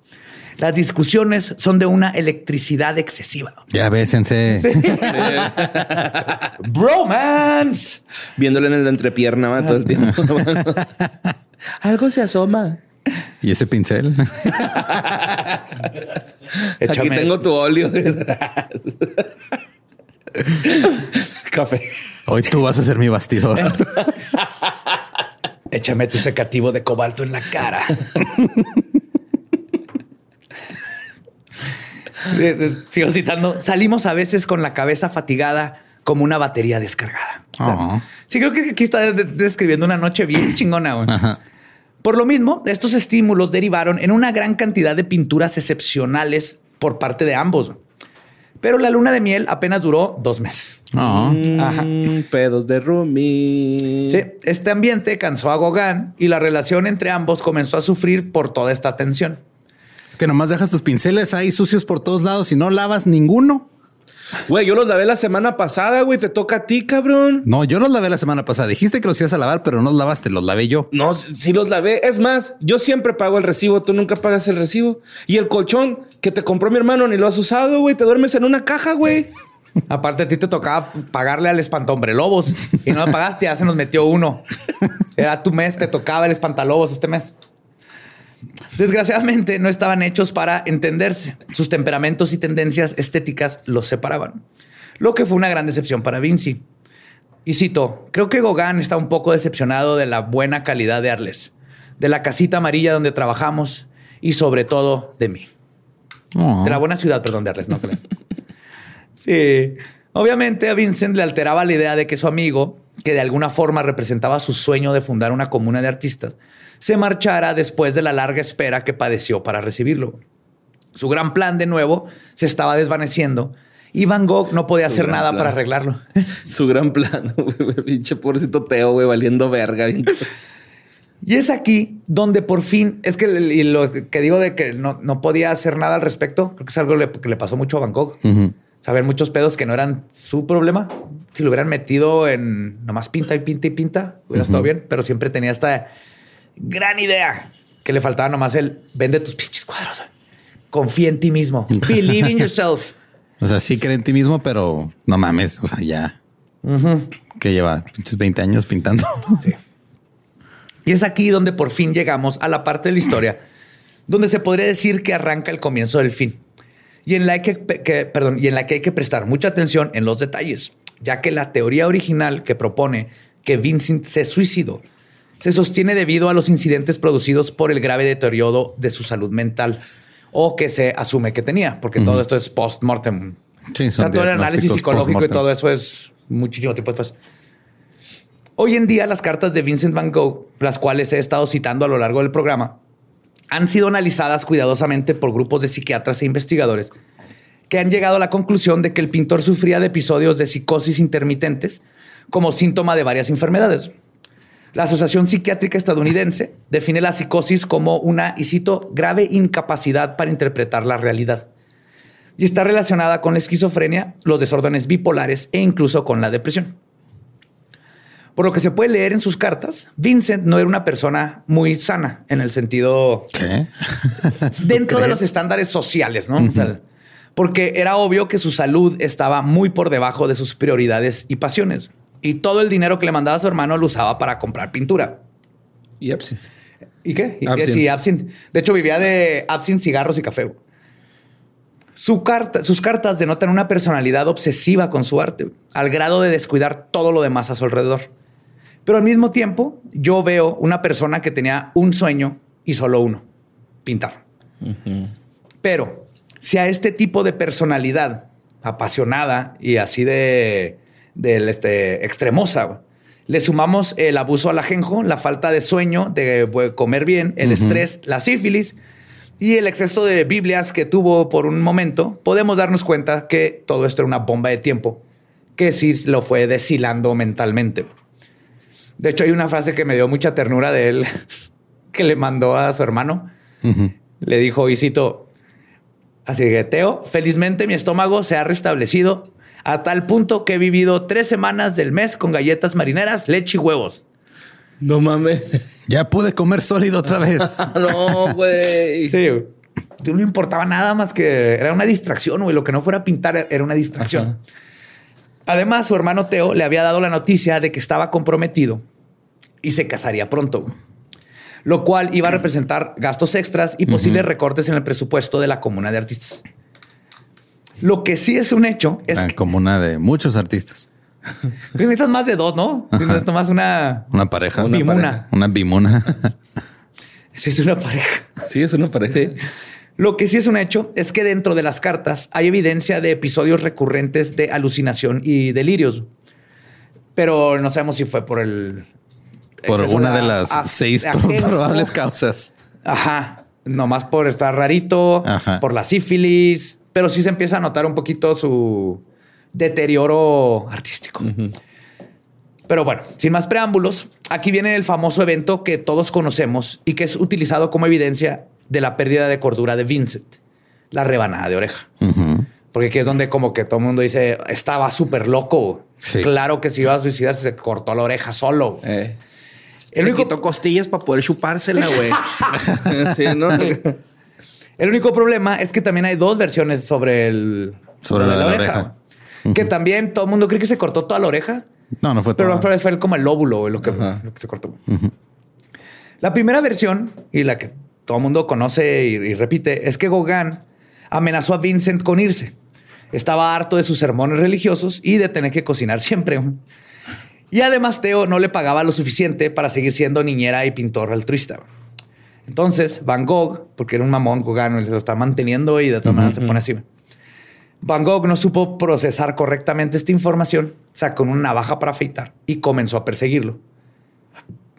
Speaker 3: Las discusiones son de una electricidad excesiva.
Speaker 1: Ya bésense.
Speaker 3: Bromance.
Speaker 2: Viéndole en el entrepierna todo el tiempo. Algo se asoma.
Speaker 1: Y ese pincel.
Speaker 2: Aquí tengo tu óleo. Café.
Speaker 1: Hoy tú vas a ser mi bastidor.
Speaker 3: Échame tu secativo de cobalto en la cara. Sigo citando. Salimos a veces con la cabeza fatigada como una batería descargada. O sea,
Speaker 1: Oh.
Speaker 3: Sí, creo que aquí está de- de- describiendo una noche bien chingona.
Speaker 1: Ajá.
Speaker 3: Por lo mismo, estos estímulos derivaron en una gran cantidad de pinturas excepcionales por parte de ambos. Pero la luna de miel apenas duró dos meses.
Speaker 1: Oh.
Speaker 3: Ajá.
Speaker 2: Pedos de roomie.
Speaker 3: Sí, este ambiente cansó a Gauguin y la relación entre ambos comenzó a sufrir por toda esta tensión.
Speaker 1: Es que nomás dejas tus pinceles ahí sucios por todos lados y no lavas ninguno.
Speaker 2: Güey, yo los lavé la semana pasada, güey. Te toca a ti, cabrón.
Speaker 1: No, yo los lavé la semana pasada. Dijiste que los ibas a lavar, pero no los lavaste, los lavé yo.
Speaker 2: No, si los lavé. Es más, yo siempre pago el recibo. Tú nunca pagas el recibo. Y el colchón que te compró mi hermano ni lo has usado, güey. Te duermes en una caja, güey.
Speaker 3: Aparte, a ti te tocaba pagarle al espantombre lobos y no lo pagaste, ya se nos metió uno. Era tu mes, te tocaba el espantalobos este mes. Desgraciadamente, no estaban hechos para entenderse. Sus temperamentos y tendencias estéticas los separaban, lo que fue una gran decepción para Vinci. Y cito, creo que Gauguin está un poco decepcionado de la buena calidad de Arles, de la casita amarilla donde trabajamos y sobre todo de mí.
Speaker 1: Oh.
Speaker 3: De la buena ciudad, perdón, de Arles, no creo. Sí. Obviamente a Vincent le alteraba la idea de que su amigo, que de alguna forma representaba su sueño de fundar una comuna de artistas, se marchara después de la larga espera que padeció para recibirlo. Su gran plan, de nuevo, se estaba desvaneciendo y Van Gogh no podía
Speaker 2: Su
Speaker 3: hacer nada
Speaker 2: plan.
Speaker 3: para arreglarlo.
Speaker 2: Su gran plan. Pinche pobrecito Teo, güey, valiendo verga.
Speaker 3: Y es aquí donde por fin, es que y lo que digo de que no, no podía hacer nada al respecto, creo que es algo le- que le pasó mucho a Van Gogh. Saber muchos pedos que no eran su problema. Si lo hubieran metido en nomás pinta y pinta y pinta, hubiera estado bien, pero siempre tenía esta Gran idea. Que le faltaba nomás el vende tus pinches cuadros. Confía en ti mismo. Believe in yourself.
Speaker 1: O sea, sí cree en ti mismo, pero no mames. O sea, ya. Que lleva 20 años pintando. Sí.
Speaker 3: Y es aquí donde por fin llegamos a la parte de la historia donde se podría decir que arranca el comienzo del fin y en la que, perdón, y en la que hay que prestar mucha atención en los detalles, ya que la teoría original que propone que Vincent se suicidó se sostiene debido a los incidentes producidos por el grave deterioro de su salud mental o que se asume que tenía, porque todo esto es post-mortem. Sí, todo el análisis psicológico y todo eso es muchísimo tiempo después. Hoy en día, las cartas de Vincent Van Gogh, las cuales he estado citando a lo largo del programa, han sido analizadas cuidadosamente por grupos de psiquiatras e investigadores que han llegado a la conclusión de que el pintor sufría de episodios de psicosis intermitentes como síntoma de varias enfermedades. La Asociación Psiquiátrica Estadounidense define la psicosis como una, y cito, grave incapacidad para interpretar la realidad. Y está relacionada con la esquizofrenia, los desórdenes bipolares e incluso con la depresión. Por lo que se puede leer en sus cartas, Vincent no era una persona muy sana en el sentido ¿Qué? dentro de los estándares sociales, ¿no? porque era obvio que su salud estaba muy por debajo de sus prioridades y pasiones. Y todo el dinero que le mandaba a su hermano lo usaba para comprar pintura.
Speaker 2: Y absinthe.
Speaker 3: ¿Y qué? Sí, absinthe. De hecho, vivía de absinthe, cigarros y café. Su carta, sus cartas denotan una personalidad obsesiva con su arte, al grado de descuidar todo lo demás a su alrededor. Pero al mismo tiempo, yo veo una persona que tenía un sueño y solo uno, pintar. Pero si a este tipo de personalidad apasionada y así de, este, extremosa, le sumamos el abuso al ajenjo, la falta de sueño, de comer bien, el estrés, la sífilis y el exceso de Biblias que tuvo por un momento, podemos darnos cuenta que todo esto era una bomba de tiempo que sí lo fue deshilando mentalmente. De hecho, hay una frase que me dio mucha ternura de él que le mandó a su hermano. Le dijo, y cito, así que Teo, felizmente mi estómago se ha restablecido a tal punto que he vivido tres semanas del mes con galletas marineras, leche y huevos.
Speaker 2: No mames.
Speaker 1: Ya pude comer sólido otra vez.
Speaker 2: no, güey.
Speaker 3: Sí. No le importaba nada más que era una distracción, güey. Lo que no fuera a pintar era una distracción. Además, su hermano Teo le había dado la noticia de que estaba comprometido y se casaría pronto, lo cual iba a representar gastos extras y posibles recortes en el presupuesto de la comuna de artistas. Lo que sí es un hecho es
Speaker 1: la comuna de muchos artistas.
Speaker 3: Necesitas más de dos, ¿no? Si no más una...
Speaker 1: Una pareja.
Speaker 3: Una bimuna.
Speaker 1: Una bimuna.
Speaker 3: sí, es una pareja.
Speaker 2: Sí, es una pareja.
Speaker 3: Lo que sí es un hecho es que dentro de las cartas hay evidencia de episodios recurrentes de alucinación y delirios. Pero no sabemos si fue por el
Speaker 1: por una de las seis probables causas.
Speaker 3: Ajá. Nomás por estar rarito, por la sífilis, pero sí se empieza a notar un poquito su deterioro artístico. Pero bueno, sin más preámbulos, aquí viene el famoso evento que todos conocemos y que es utilizado como evidencia de la pérdida de cordura de Vincent, la rebanada de oreja. Porque aquí es donde como que todo el mundo dice, estaba súper loco. Claro que si iba a suicidarse se cortó la oreja solo. Eh.
Speaker 2: El único... quitó costillas para poder chupársela, güey.
Speaker 3: El único problema es que también hay dos versiones sobre el
Speaker 1: sobre, la, oreja.
Speaker 3: Que también todo el mundo cree que se cortó toda la oreja.
Speaker 1: No, no fue
Speaker 3: todo. Pero fue como el lóbulo lo que, lo que se cortó. La primera versión y la que todo el mundo conoce y, repite es que Gauguin amenazó a Vincent con irse. Estaba harto de sus sermones religiosos y de tener que cocinar siempre. Y además Teo no le pagaba lo suficiente para seguir siendo niñera y pintor altruista. Entonces Van Gogh, porque era un mamón Gauguin, lo está manteniendo y de todas maneras se pone así. Van Gogh no supo procesar correctamente esta información, sacó una navaja para afeitar y comenzó a perseguirlo.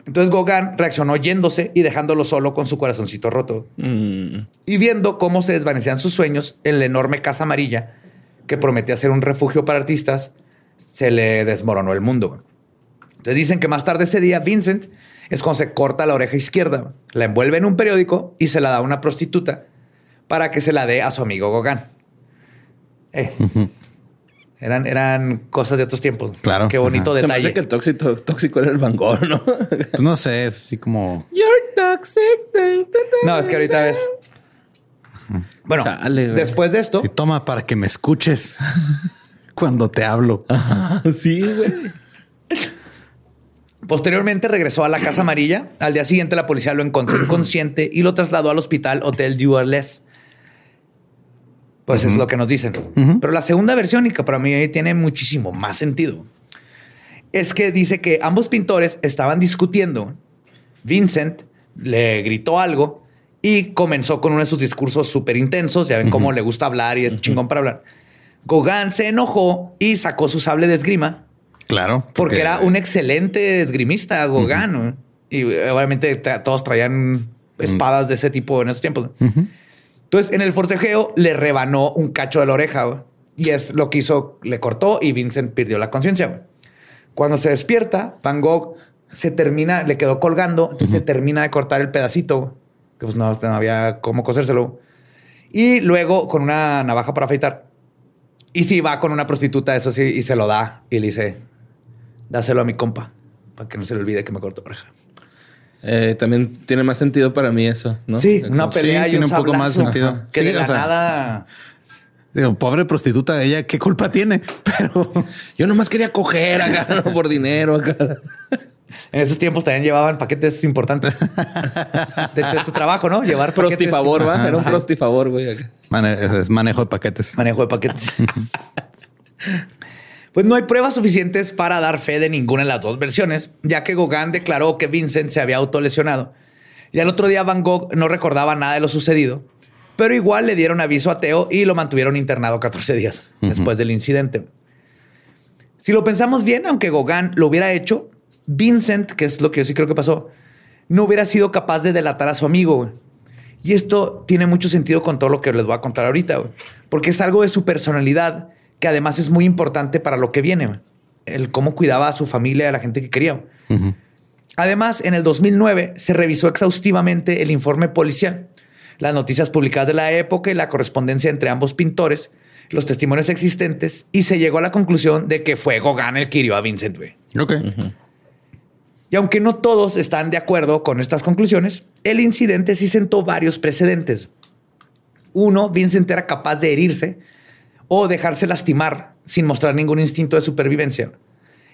Speaker 3: Entonces Gauguin reaccionó yéndose y dejándolo solo con su corazoncito roto. Mm. Y viendo cómo se desvanecían sus sueños en la enorme casa amarilla que prometía ser un refugio para artistas, se le desmoronó el mundo. Entonces dicen que más tarde ese día Vincent es cuando se corta la oreja izquierda, la envuelve en un periódico y se la da a una prostituta para que se la dé a su amigo Gauguin. Eh. Eran, eran cosas de otros tiempos.
Speaker 1: Claro.
Speaker 3: Qué bonito
Speaker 2: Se me
Speaker 3: detalle.
Speaker 2: hace que el tóxico, tóxico era el Van Gogh, ¿no?
Speaker 1: Pues no sé, es así como.
Speaker 2: You're toxic. Dun, dun, dun,
Speaker 3: No, es que ahorita ves. Bueno,
Speaker 2: Chale,
Speaker 3: después de esto,
Speaker 1: Sí, toma para que me escuches cuando te hablo.
Speaker 2: Sí, güey.
Speaker 3: Posteriormente regresó a la Casa Amarilla. Al día siguiente, la policía lo encontró inconsciente y lo trasladó al hospital Hotel Duarles. Pues es lo que nos dicen. Pero la segunda versión, y que para mí tiene muchísimo más sentido, es que dice que ambos pintores estaban discutiendo. Vincent le gritó algo y comenzó con uno de sus discursos súper intensos. Ya ven cómo le gusta hablar y es chingón para hablar. Gauguin se enojó y sacó su sable de esgrima
Speaker 1: Claro.
Speaker 3: porque era un excelente esgrimista. ¿no? Y obviamente todos traían espadas de ese tipo en esos tiempos. Entonces, en el forcejeo le rebanó un cacho de la oreja. güey. Y es lo que hizo, le cortó y Vincent perdió la conciencia. Cuando se despierta, Van Gogh se termina, le quedó colgando, entonces se termina de cortar el pedacito, que pues no, no había cómo cosérselo. Y luego con una navaja para afeitar. Y sí, va con una prostituta, eso sí, y se lo da. Y le dice, dáselo a mi compa, para que no se le olvide que me cortó oreja.
Speaker 2: Eh, también tiene más sentido para mí eso, ¿no?
Speaker 3: Sí,
Speaker 2: Eh,
Speaker 3: una pelea
Speaker 1: sí,
Speaker 3: y
Speaker 1: tiene
Speaker 3: un,
Speaker 1: poco más sentido.
Speaker 3: Ajá. Que
Speaker 1: Sí,
Speaker 3: de la
Speaker 1: o sea,
Speaker 3: nada...
Speaker 1: Digo, pobre prostituta, ella qué culpa tiene, pero
Speaker 2: Yo nomás quería coger acá ¿no? por dinero acá.
Speaker 3: En esos tiempos también llevaban paquetes importantes. De hecho, es su trabajo, ¿no? Llevar paquetes.
Speaker 2: Prostifavor, ¿va? Era un
Speaker 3: sí.
Speaker 2: prostifavor, güey.
Speaker 1: mane- es manejo de paquetes.
Speaker 3: Manejo de paquetes. Pues no hay pruebas suficientes para dar fe de ninguna de las dos versiones, ya que Gauguin declaró que Vincent se había autolesionado. Y al otro día Van Gogh no recordaba nada de lo sucedido, pero igual le dieron aviso a Teo y lo mantuvieron internado 14 días después del incidente. Si lo pensamos bien, aunque Gauguin lo hubiera hecho, Vincent, que es lo que yo sí creo que pasó, no hubiera sido capaz de delatar a su amigo. güey. Y esto tiene mucho sentido con todo lo que les voy a contar ahorita, güey. porque es algo de su personalidad que además es muy importante para lo que viene. El cómo cuidaba a su familia y a la gente que quería. Además, en el 2009 se revisó exhaustivamente el informe policial, las noticias publicadas de la época y la correspondencia entre ambos pintores, los testimonios existentes, y se llegó a la conclusión de que fue Gauguin el que hirió a Vincent. güey.
Speaker 1: Ok.
Speaker 3: Y aunque no todos están de acuerdo con estas conclusiones, el incidente sí sentó varios precedentes. Uno, Vincent era capaz de herirse o dejarse lastimar sin mostrar ningún instinto de supervivencia.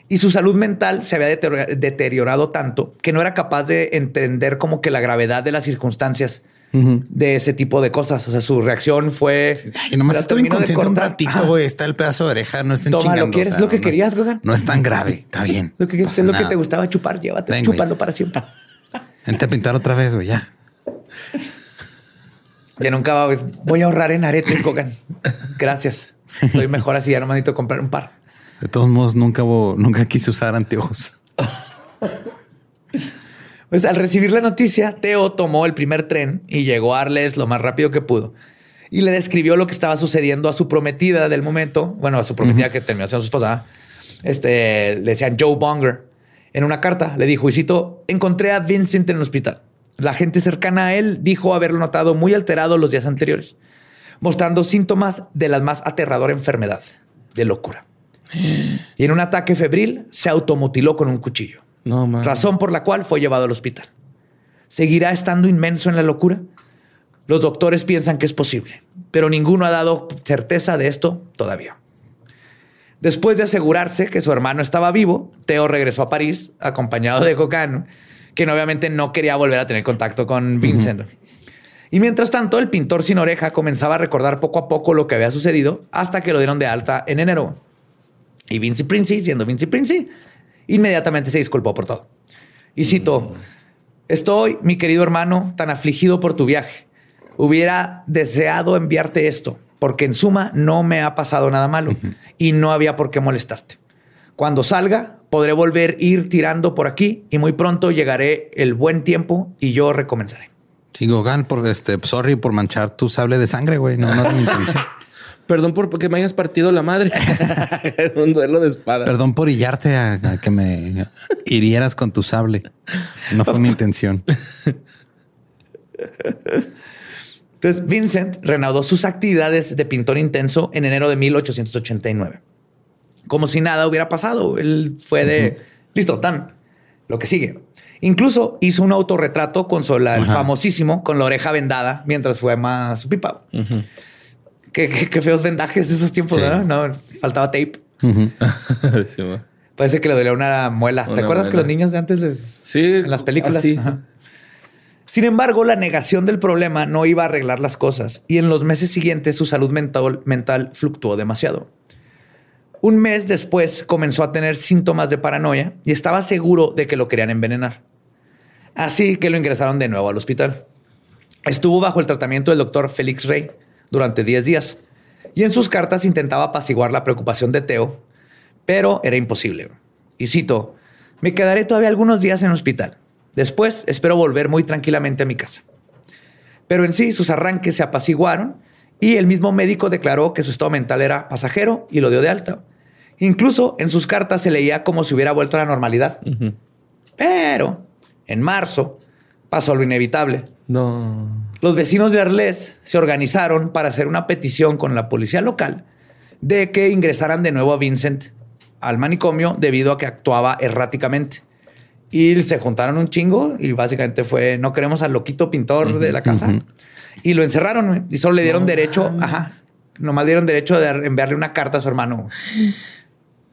Speaker 3: Y su salud mental se había deteriora- deteriorado tanto que no era capaz de entender como que la gravedad de las circunstancias de ese tipo de cosas. O sea, su reacción fue...
Speaker 1: Y nomás
Speaker 3: "La
Speaker 1: estoy
Speaker 3: termino de
Speaker 1: inconsciente un
Speaker 3: cortar".
Speaker 1: ratito, güey. Está el pedazo de oreja, no estén
Speaker 3: Toma, ¿lo
Speaker 1: chingando.
Speaker 3: quieres? ¿Lo que querías, Gauguin?
Speaker 1: No es tan grave, está bien.
Speaker 3: Lo que, es lo que te gustaba chupar, llévate,
Speaker 1: Ven,
Speaker 3: chúpalo para siempre.
Speaker 1: Vente a pintar otra vez, güey, ya.
Speaker 3: Ya nunca va, voy a ahorrar en aretes, Gogan. Gracias. Estoy mejor así, ya no me necesito comprar un par.
Speaker 1: De todos modos, nunca, nunca quise usar anteojos.
Speaker 3: Pues al recibir la noticia, Teo tomó el primer tren y llegó a Arles lo más rápido que pudo. Y le describió lo que estaba sucediendo a su prometida del momento. Bueno, a su prometida que terminó siendo su esposa. Este le decían Joe Bonger. En una carta le dijo: Isito, encontré a Vincent en el hospital. La gente cercana a él dijo haberlo notado muy alterado los días anteriores, mostrando síntomas de la más aterradora enfermedad, de locura. Y en un ataque febril se automutiló con un cuchillo
Speaker 2: No, man.
Speaker 3: razón por la cual fue llevado al hospital. ¿Seguirá estando inmenso en la locura? Los doctores piensan que es posible, pero ninguno ha dado certeza de esto todavía. Después de asegurarse que su hermano estaba vivo, Teo regresó a París acompañado de Gauguin, quien obviamente no quería volver a tener contacto con Vincent. Y mientras tanto, el pintor sin oreja comenzaba a recordar poco a poco lo que había sucedido hasta que lo dieron de alta en enero. Y Vinci Princi, siendo Vinci Princi, inmediatamente se disculpó por todo. Y cito, estoy, mi querido hermano, tan afligido por tu viaje. Hubiera deseado enviarte esto, porque en suma no me ha pasado nada malo y no había por qué molestarte. Cuando salga, podré volver a ir tirando por aquí y muy pronto llegaré el buen tiempo y yo recomenzaré.
Speaker 1: Sí, Gauguin, por este, sorry por manchar tu sable de sangre, güey. No, no era mi intención.
Speaker 2: Perdón por que me hayas partido la madre. un duelo de espada.
Speaker 1: Perdón por hillarte a, a que me hirieras con tu sable. No fue mi intención.
Speaker 3: Entonces, Vincent reanudó sus actividades de pintor intenso en enero de 1889. Como si nada hubiera pasado. Él fue de, listo, tan, lo que sigue. Incluso hizo un autorretrato con su, la- el famosísimo, con la oreja vendada, mientras fue más su pipa. qué, qué- qué feos vendajes de esos tiempos,
Speaker 1: Sí.
Speaker 3: ¿no? No, faltaba tape.
Speaker 2: Sí.
Speaker 3: Parece que le dolía una muela. ¿Te acuerdas que los niños de antes les...
Speaker 2: Sí,
Speaker 3: En las películas.
Speaker 2: así.
Speaker 3: Sin embargo, la negación del problema no iba a arreglar las cosas y en los meses siguientes su salud mental, mental fluctuó demasiado. Un mes después comenzó a tener síntomas de paranoia y estaba seguro de que lo querían envenenar. Así que lo ingresaron de nuevo al hospital. Estuvo bajo el tratamiento del doctor Félix Rey durante 10 días y en sus cartas intentaba apaciguar la preocupación de Teo, pero era imposible. Y cito, me quedaré todavía algunos días en el hospital. Después espero volver muy tranquilamente a mi casa. Pero en sí sus arranques se apaciguaron y el mismo médico declaró que su estado mental era pasajero y lo dio de alta. Incluso en sus cartas se leía como si hubiera vuelto a la normalidad. Pero en marzo pasó lo inevitable.
Speaker 2: No.
Speaker 3: Los vecinos de Arles se organizaron para hacer una petición con la policía local de que ingresaran de nuevo a Vincent al manicomio debido a que actuaba erráticamente. Y se juntaron un chingo y básicamente fue, no queremos al loquito pintor de la casa. Y lo encerraron y solo le dieron derecho, ajá, nomás dieron derecho de enviarle una carta a su hermano.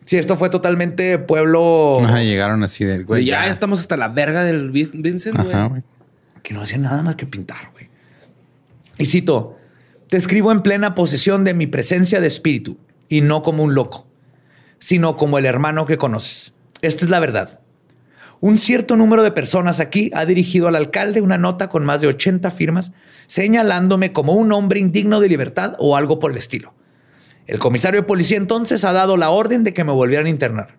Speaker 3: Sí, esto fue totalmente pueblo
Speaker 1: Ajá, llegaron así de, güey.
Speaker 2: ya, estamos hasta la verga del Vi- Vincent.
Speaker 1: Ajá, güey.
Speaker 3: que no hacía nada más que pintar, güey. Y cito, te escribo en plena posesión de mi presencia de espíritu y no como un loco, sino como el hermano que conoces. Esta es la verdad. Un cierto número de personas aquí ha dirigido al alcalde una nota con más de 80 firmas señalándome como un hombre indigno de libertad o algo por el estilo. El comisario de policía entonces ha dado la orden de que me volvieran a internar.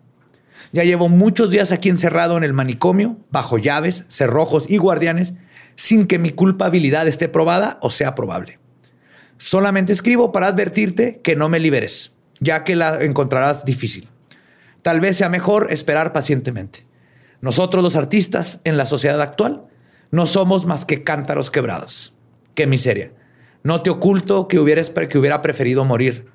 Speaker 3: Ya llevo muchos días aquí encerrado en el manicomio, bajo llaves, cerrojos y guardianes, sin que mi culpabilidad esté probada o sea probable. Solamente escribo para advertirte que no me liberes, ya que la encontrarás difícil. Tal vez sea mejor esperar pacientemente. Nosotros los artistas en la sociedad actual no somos más que cántaros quebrados. Qué miseria. No te oculto que, hubieras, que hubiera preferido morir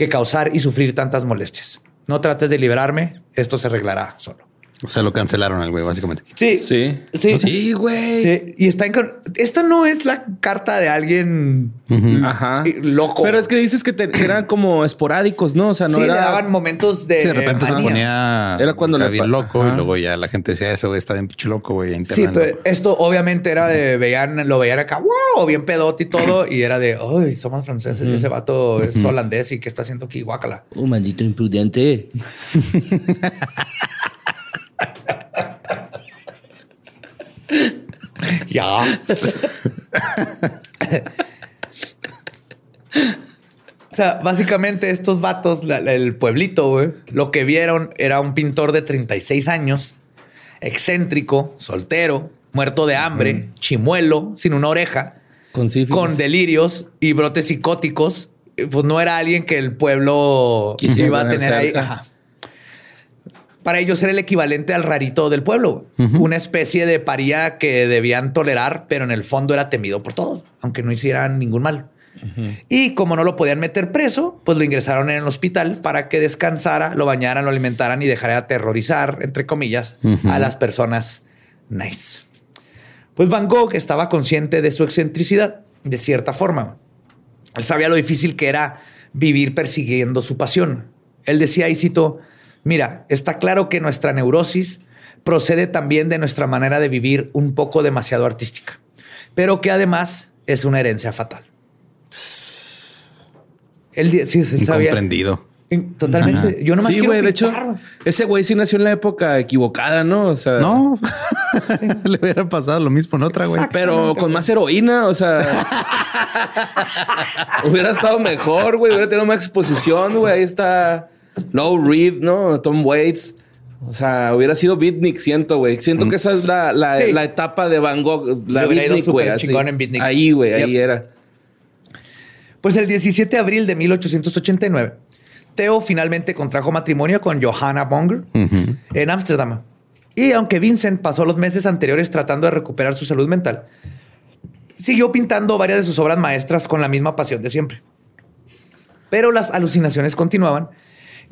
Speaker 3: que causar y sufrir tantas molestias. No trates de liberarme, esto se arreglará solo.
Speaker 1: O sea, lo cancelaron al güey, básicamente.
Speaker 3: Sí.
Speaker 2: Sí.
Speaker 3: Sí.
Speaker 2: Sí, güey.
Speaker 3: Sí, Y está en... con- Esta no es la carta de alguien
Speaker 2: Ajá.
Speaker 3: eh, loco.
Speaker 2: Pero es que dices que, te- que eran como esporádicos, ¿no? O sea, no
Speaker 3: sí,
Speaker 2: era.
Speaker 3: le daban momentos de...
Speaker 1: Sí, de repente se ponía
Speaker 2: Era cuando le
Speaker 1: bien loco
Speaker 2: Ajá.
Speaker 1: y luego ya la gente decía eso, güey, está bien pinche loco, güey.
Speaker 3: Sí,
Speaker 1: internando".
Speaker 3: pero esto obviamente era de veían, lo veían acá, wow, bien pedote y todo, y era de, ay, somos franceses, y ese vato es holandés y qué está haciendo aquí, guácala.
Speaker 2: Un maldito imprudente.
Speaker 3: Ya. o sea, básicamente estos vatos, la- la- el pueblito, güey, lo que vieron era un pintor de 36 años, excéntrico, soltero, muerto de hambre, chimuelo, sin una oreja,
Speaker 2: Con
Speaker 3: delirios y brotes psicóticos. Pues no era alguien que el pueblo
Speaker 2: Quisiera
Speaker 3: iba a
Speaker 2: tener
Speaker 3: ahí. Ajá. Para ellos era el equivalente al rarito del pueblo, una especie de paría que debían tolerar, pero en el fondo era temido por todos, aunque no hicieran ningún mal. Y como no lo podían meter preso, pues lo ingresaron en el hospital para que descansara, lo bañaran, lo alimentaran y dejara de aterrorizar, entre comillas, a las personas nice. Pues Van Gogh estaba consciente de su excentricidad, de cierta forma. Él sabía lo difícil que era vivir persiguiendo su pasión. Él decía, y cito, mira, está claro que nuestra neurosis procede también de nuestra manera de vivir un poco demasiado artística, pero que además es una herencia fatal. Él, sí, él sabía.
Speaker 1: Incomprendido.
Speaker 3: In- Totalmente. Yo nomás
Speaker 2: Sí,
Speaker 3: quiero
Speaker 2: güey. De hecho, ese güey sí nació en la época equivocada, ¿no? O sea,
Speaker 1: No, le hubiera pasado lo mismo en otra, güey.
Speaker 2: Pero con más heroína, o sea. hubiera estado mejor, güey. Hubiera tenido más exposición, güey. Ahí está Low Reed, ¿no? Tom Waits. O sea, hubiera sido Beatnik, siento, güey. Siento que esa es la, la,
Speaker 3: Sí.
Speaker 2: la etapa de Van Gogh. La Beatnik, güey. Ahí, güey. Ahí
Speaker 3: Yep.
Speaker 2: era.
Speaker 3: Pues el 17 de abril de 1889, Theo finalmente contrajo matrimonio con Johanna Bonger en Ámsterdam. Y aunque Vincent pasó los meses anteriores tratando de recuperar su salud mental, siguió pintando varias de sus obras maestras con la misma pasión de siempre. Pero las alucinaciones continuaban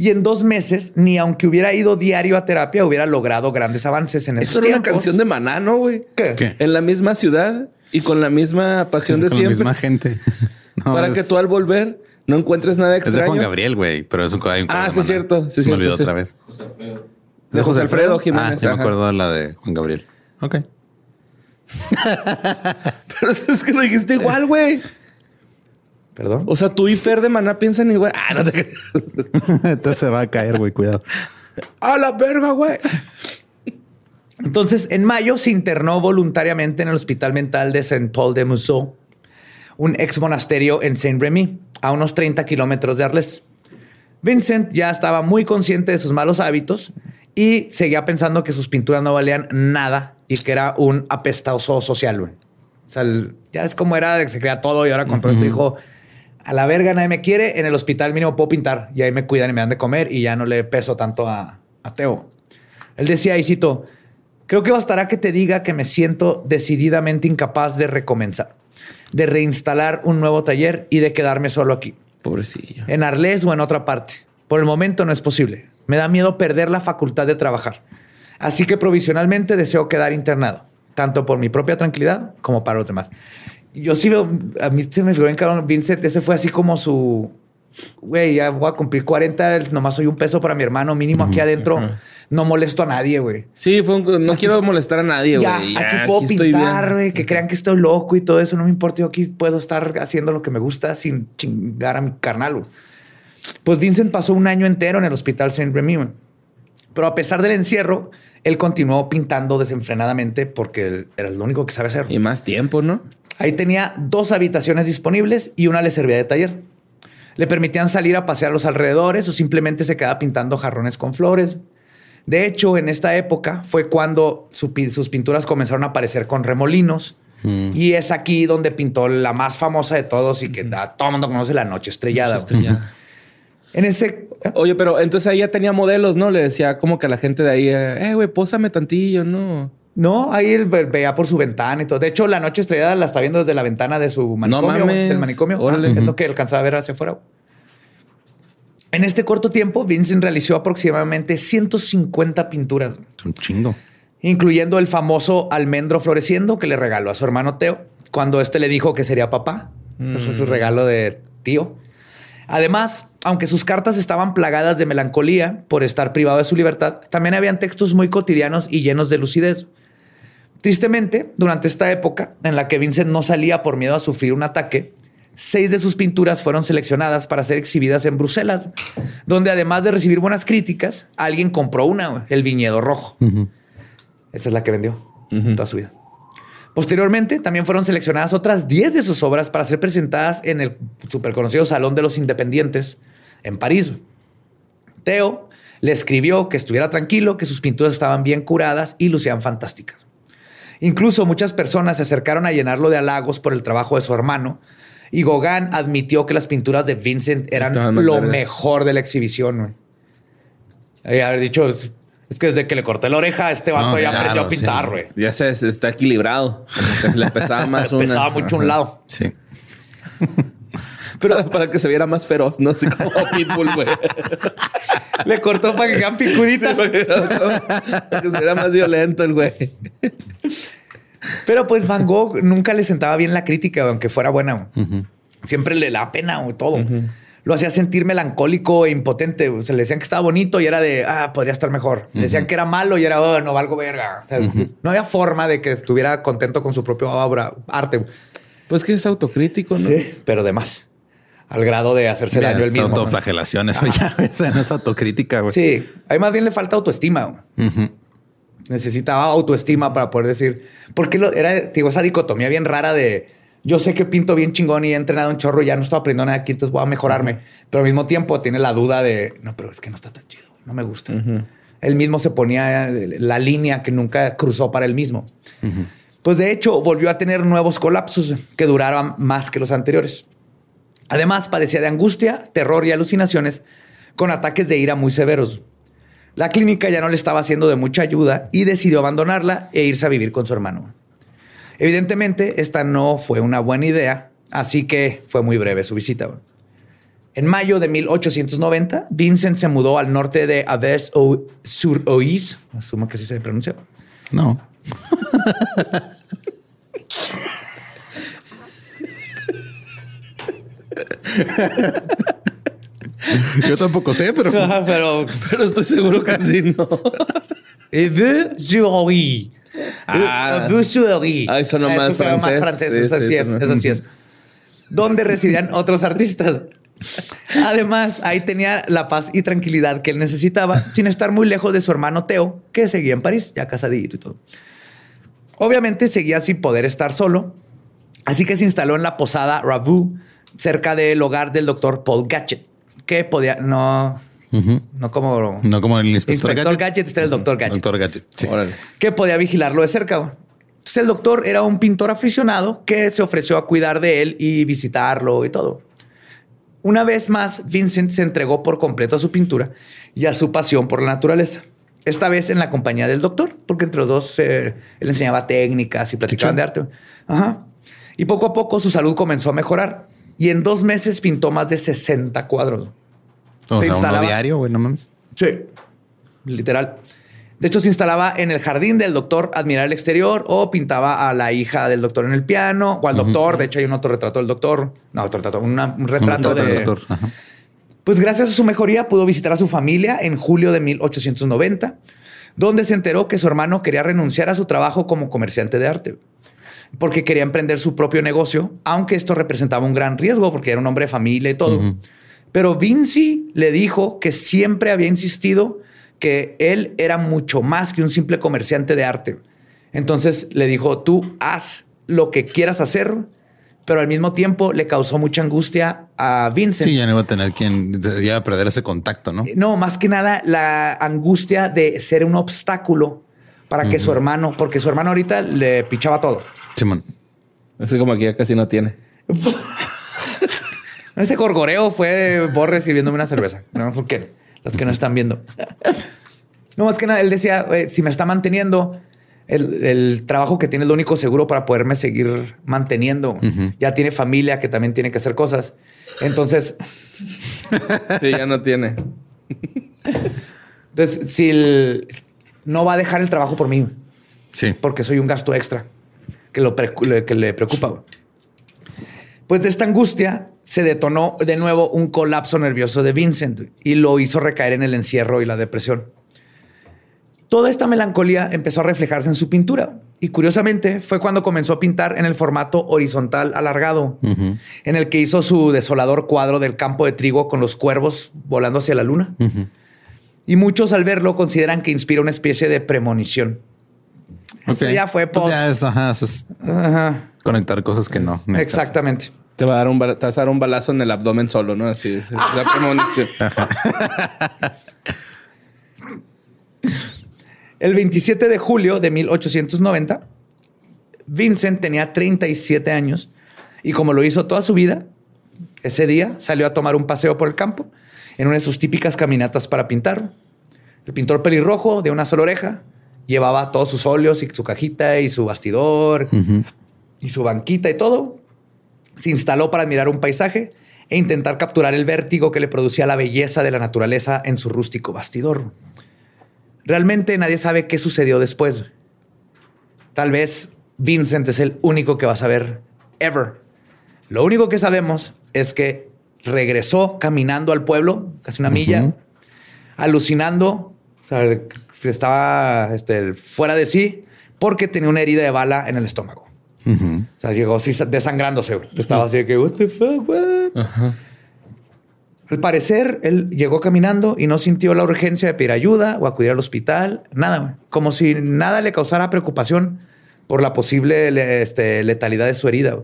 Speaker 3: Y en dos meses, ni aunque hubiera ido diario a terapia, hubiera logrado grandes avances en esos
Speaker 2: Eso era una
Speaker 3: tiempos.
Speaker 2: canción de Maná, ¿no, güey?
Speaker 3: ¿Qué?
Speaker 1: ¿Qué?
Speaker 2: En la misma ciudad y con la misma pasión de
Speaker 1: Con la
Speaker 2: siempre.
Speaker 1: misma gente. No,
Speaker 2: para
Speaker 1: es-
Speaker 2: que tú al volver no encuentres nada
Speaker 1: Es de
Speaker 2: extraño.
Speaker 1: Juan Gabriel, güey, pero es un hay un
Speaker 2: Ah, sí, es cierto, sí,
Speaker 1: Se me olvidó
Speaker 2: sí.
Speaker 1: otra vez.
Speaker 2: De José Alfredo Jiménez,
Speaker 1: Ah, ya me acuerdo de la de Juan Gabriel. Ok.
Speaker 2: Pero es que lo dijiste igual, güey.
Speaker 3: Perdón.
Speaker 2: O sea, tú y Fer de Maná piensan igual. Ah, no te.
Speaker 1: Entonces se va a caer, güey, cuidado.
Speaker 2: A la verga, güey.
Speaker 3: Entonces, en mayo se internó voluntariamente en el Hospital Mental de Saint Paul de Mousseau, un ex monasterio en Saint-Rémy, a unos 30 kilómetros de Arles. Vincent ya estaba muy consciente de sus malos hábitos y seguía pensando que sus pinturas no valían nada y que era un apestoso social. güey. O sea, el- ya es como era de que se creía todo y ahora con todo esto dijo, a la verga nadie me quiere, en el hospital mínimo puedo pintar y ahí me cuidan y me dan de comer y ya no le peso tanto a, a Teo. Él decía, y cito, creo que bastará que te diga que me siento decididamente incapaz de recomenzar, de reinstalar un nuevo taller y de quedarme solo aquí
Speaker 2: Pobrecillo.
Speaker 3: en Arles o en otra parte. Por el momento no es posible. Me da miedo perder la facultad de trabajar. Así que provisionalmente deseo quedar internado, tanto por mi propia tranquilidad como para los demás. Yo sí veo, a mí se me figuró en cabrón, Vincent, ese fue así como su, güey, ya voy a cumplir 40, nomás soy un peso para mi hermano, mínimo aquí adentro, no molesto a nadie, güey.
Speaker 2: Sí, fue un- no quiero molestar a nadie,
Speaker 3: Ya,
Speaker 2: güey.
Speaker 3: aquí puedo pintar, güey, que crean que estoy loco y todo eso, no me importa, yo aquí puedo estar haciendo lo que me gusta sin chingar a mi carnal. Pues Vincent pasó un año entero en el hospital Saint Remy, güey. pero a pesar del encierro, él continuó pintando desenfrenadamente porque él era lo único que sabe hacer.
Speaker 2: Y más tiempo, ¿no?
Speaker 3: Ahí tenía dos habitaciones disponibles y una le servía de taller. Le permitían salir a pasear los alrededores o simplemente se quedaba pintando jarrones con flores. De hecho, en esta época fue cuando su sus pinturas comenzaron a aparecer con remolinos. Y es aquí donde pintó la más famosa de todos y que todo el mundo conoce la noche estrellada.
Speaker 2: Estrellada.
Speaker 3: En ese
Speaker 2: Oye, pero entonces ahí ya tenía modelos, ¿no? Le decía como que a la gente de ahí, eh, güey, pósame tantillo, ¿no?
Speaker 3: No, ahí él ve- veía por su ventana y todo. De hecho, la noche estrellada la está viendo desde la ventana de su manicomio.
Speaker 2: mames.
Speaker 3: Del manicomio.
Speaker 2: Órale.
Speaker 3: Ah, Es lo que alcanzaba a ver hacia afuera. En este corto tiempo, Vincent realizó aproximadamente 150 pinturas,
Speaker 1: Es un chingo.
Speaker 3: incluyendo el famoso almendro floreciendo que le regaló a su hermano Teo cuando este le dijo que sería papá. Ese fue su regalo de tío. Además, aunque sus cartas estaban plagadas de melancolía por estar privado de su libertad, también habían textos muy cotidianos y llenos de lucidez. Tristemente, durante esta época en la que Vincent no salía por miedo a sufrir un ataque, seis de sus pinturas fueron seleccionadas para ser exhibidas en Bruselas, donde además de recibir buenas críticas, alguien compró una, el viñedo rojo. Esa es la que vendió toda su vida. Posteriormente, también fueron seleccionadas otras 10 de sus obras para ser presentadas en el super conocido Salón de los Independientes en París. Teo le escribió que estuviera tranquilo, que sus pinturas estaban bien curadas y lucían fantásticas. Incluso muchas personas se acercaron a llenarlo de halagos por el trabajo de su hermano y Gauguin admitió que las pinturas de Vincent eran
Speaker 2: Estaban
Speaker 3: lo mejor de la exhibición. Y haber dicho, es que desde que le corté la oreja, este vato
Speaker 1: No,
Speaker 3: ya
Speaker 1: claro,
Speaker 3: aprendió a pintar,
Speaker 1: sí.
Speaker 3: güey.
Speaker 2: Ya se, se está equilibrado. Le pesaba más una.
Speaker 3: Pesaba mucho un
Speaker 2: Ajá.
Speaker 3: lado.
Speaker 1: Sí.
Speaker 2: Pero para que se viera más feroz, no sé como Pitbull, güey.
Speaker 3: Le cortó para que quedan picuditas.
Speaker 2: Para que se viera más violento el güey.
Speaker 3: Pero pues Van Gogh nunca le sentaba bien la crítica, aunque fuera buena. Siempre le da pena güey, todo. Lo hacía sentir melancólico e impotente. O sea, le decían que estaba bonito y era de, ah, podría estar mejor. Le decían que era malo y era, oh, no valgo verga. O sea, no había forma de que estuviera contento con su propia obra, arte.
Speaker 2: Pues que es autocrítico, ¿no?
Speaker 3: Pero de más. Al grado de hacerse daño
Speaker 1: es
Speaker 3: él mismo. ¿no?
Speaker 1: autoflagelación, eso ya esa no es autocrítica, güey.
Speaker 3: Sí, ahí más bien le falta autoestima. Necesitaba autoestima para poder decir, porque lo, era digo, esa dicotomía bien rara de yo sé que pinto bien chingón y he entrenado un chorro y ya no estoy aprendiendo nada aquí, entonces voy a mejorarme. Pero al mismo tiempo tiene la duda de no, pero es que no está tan chido, no me gusta. Él mismo se ponía la línea que nunca cruzó para él mismo. Pues de hecho, volvió a tener nuevos colapsos que duraron más que los anteriores. Además, padecía de angustia, terror y alucinaciones con ataques de ira muy severos. La clínica ya no le estaba haciendo de mucha ayuda y decidió abandonarla e irse a vivir con su hermano. Evidentemente, esta no fue una buena idea, así que fue muy breve su visita. En mayo de 1890, Vincent se mudó al norte de Aves-sur-Oise, asumo que así se pronuncia.
Speaker 1: No. Yo tampoco sé, pero.
Speaker 3: pero,
Speaker 2: Pero estoy seguro que sí, ¿no? Ah.
Speaker 3: Aves-sur-Oise.
Speaker 2: Ah, eso no más
Speaker 3: fue más
Speaker 2: francés.
Speaker 3: francés.
Speaker 2: Sí,
Speaker 3: eso
Speaker 2: sí,
Speaker 3: así es,
Speaker 2: eso no.
Speaker 3: eso así es. Donde residían otros artistas. Además, ahí tenía la paz y tranquilidad que él necesitaba, sin estar muy lejos de su hermano Teo, que seguía en París, ya casadito y todo. Obviamente seguía sin poder estar solo, así que se instaló en la posada Ravu, cerca del hogar del doctor Paul Gadget, que podía, no, no como
Speaker 1: No como el inspector,
Speaker 3: inspector Gadget, era el doctor Gadget
Speaker 1: Doctor Gadget. sí.
Speaker 2: Órale.
Speaker 3: que podía vigilarlo de cerca. Entonces el doctor era un pintor aficionado que se ofreció a cuidar de él y visitarlo y todo. Una vez más, Vincent se entregó por completo a su pintura y a su pasión por la naturaleza. Esta vez en la compañía del doctor, porque entre los dos eh, él enseñaba técnicas y platicaban de arte. Ajá. Y poco a poco su salud comenzó a mejorar y en dos meses pintó más de 60 cuadros.
Speaker 1: O
Speaker 3: Se
Speaker 1: sea, uno
Speaker 3: instalaba-
Speaker 1: diario, güey, no mames.
Speaker 3: Sí, literal. De hecho, se instalaba en el jardín del doctor a admirar el exterior o pintaba a la hija del doctor en el piano o al doctor. De hecho, hay un otro retrato del doctor. No, otro retrato, una- un retrato
Speaker 1: Un
Speaker 3: de...
Speaker 1: del doctor. Ajá.
Speaker 3: Pues gracias a su mejoría pudo visitar a su familia en julio de 1890, donde se enteró que su hermano quería renunciar a su trabajo como comerciante de arte, porque quería emprender su propio negocio, aunque esto representaba un gran riesgo porque era un hombre de familia y todo. Pero Vinci le dijo que siempre había insistido que él era mucho más que un simple comerciante de arte. Entonces le dijo, tú haz lo que quieras hacer, pero al mismo tiempo le causó mucha angustia a Vincent.
Speaker 1: Sí, ya no iba a tener quien, ya iba a perder ese contacto, ¿no?
Speaker 3: No, más que nada la angustia de ser un obstáculo para que su hermano, porque su hermano ahorita le pichaba todo.
Speaker 1: Simón.
Speaker 2: Así como aquí ya casi no tiene.
Speaker 3: Ese gorgoreo fue Borre sirviéndome una cerveza. No, porque los que no están viendo. No, más que nada, él decía, "Eh, si me está manteniendo, el, el trabajo que tiene es lo único seguro para poderme seguir manteniendo. Ya tiene familia que también tiene que hacer cosas. Entonces,
Speaker 2: Sí, ya no tiene.
Speaker 3: entonces si el- no va a dejar el trabajo por mí,
Speaker 1: Sí.
Speaker 3: porque soy un gasto extra que, lo que le preocupa. Pues de esta angustia se detonó de nuevo un colapso nervioso de Vincent y lo hizo recaer en el encierro y la depresión. Toda esta melancolía empezó a reflejarse en su pintura y curiosamente fue cuando comenzó a pintar en el formato horizontal alargado, en el que hizo su desolador cuadro del campo de trigo con los cuervos volando hacia la luna. Y muchos al verlo consideran que inspira una especie de premonición. Eso
Speaker 1: Ok.
Speaker 3: ya fue
Speaker 1: Pues
Speaker 3: post.
Speaker 1: ya es, ajá, eso es
Speaker 3: Ajá,
Speaker 1: conectar cosas que no. caso.
Speaker 3: exactamente.
Speaker 2: Te va a dar un, te vas a dar un balazo en el abdomen solo, ¿no? Así es la premonición.
Speaker 3: El 27 de julio de 1890, Vincent tenía 37 años y como lo hizo toda su vida, ese día salió a tomar un paseo por el campo en una de sus típicas caminatas para pintar. El pintor pelirrojo de una sola oreja llevaba todos sus óleos y su cajita y su bastidor y su banquita y todo. Se instaló para admirar un paisaje e intentar capturar el vértigo que le producía la belleza de la naturaleza en su rústico bastidor. Realmente nadie sabe qué sucedió después. Tal vez Vincent es el único que va a saber ever. Lo único que sabemos es que regresó caminando al pueblo, casi una milla, alucinando, sea, estaba este, fuera de sí porque tenía una herida de bala en el estómago.
Speaker 1: Ujú.
Speaker 3: O sea, llegó así desangrándose. Estaba así de que, what the fuck, what? Al parecer, él llegó caminando y no sintió la urgencia de pedir ayuda o acudir al hospital. Nada. Como si nada le causara preocupación por la posible le- este, letalidad de su herida.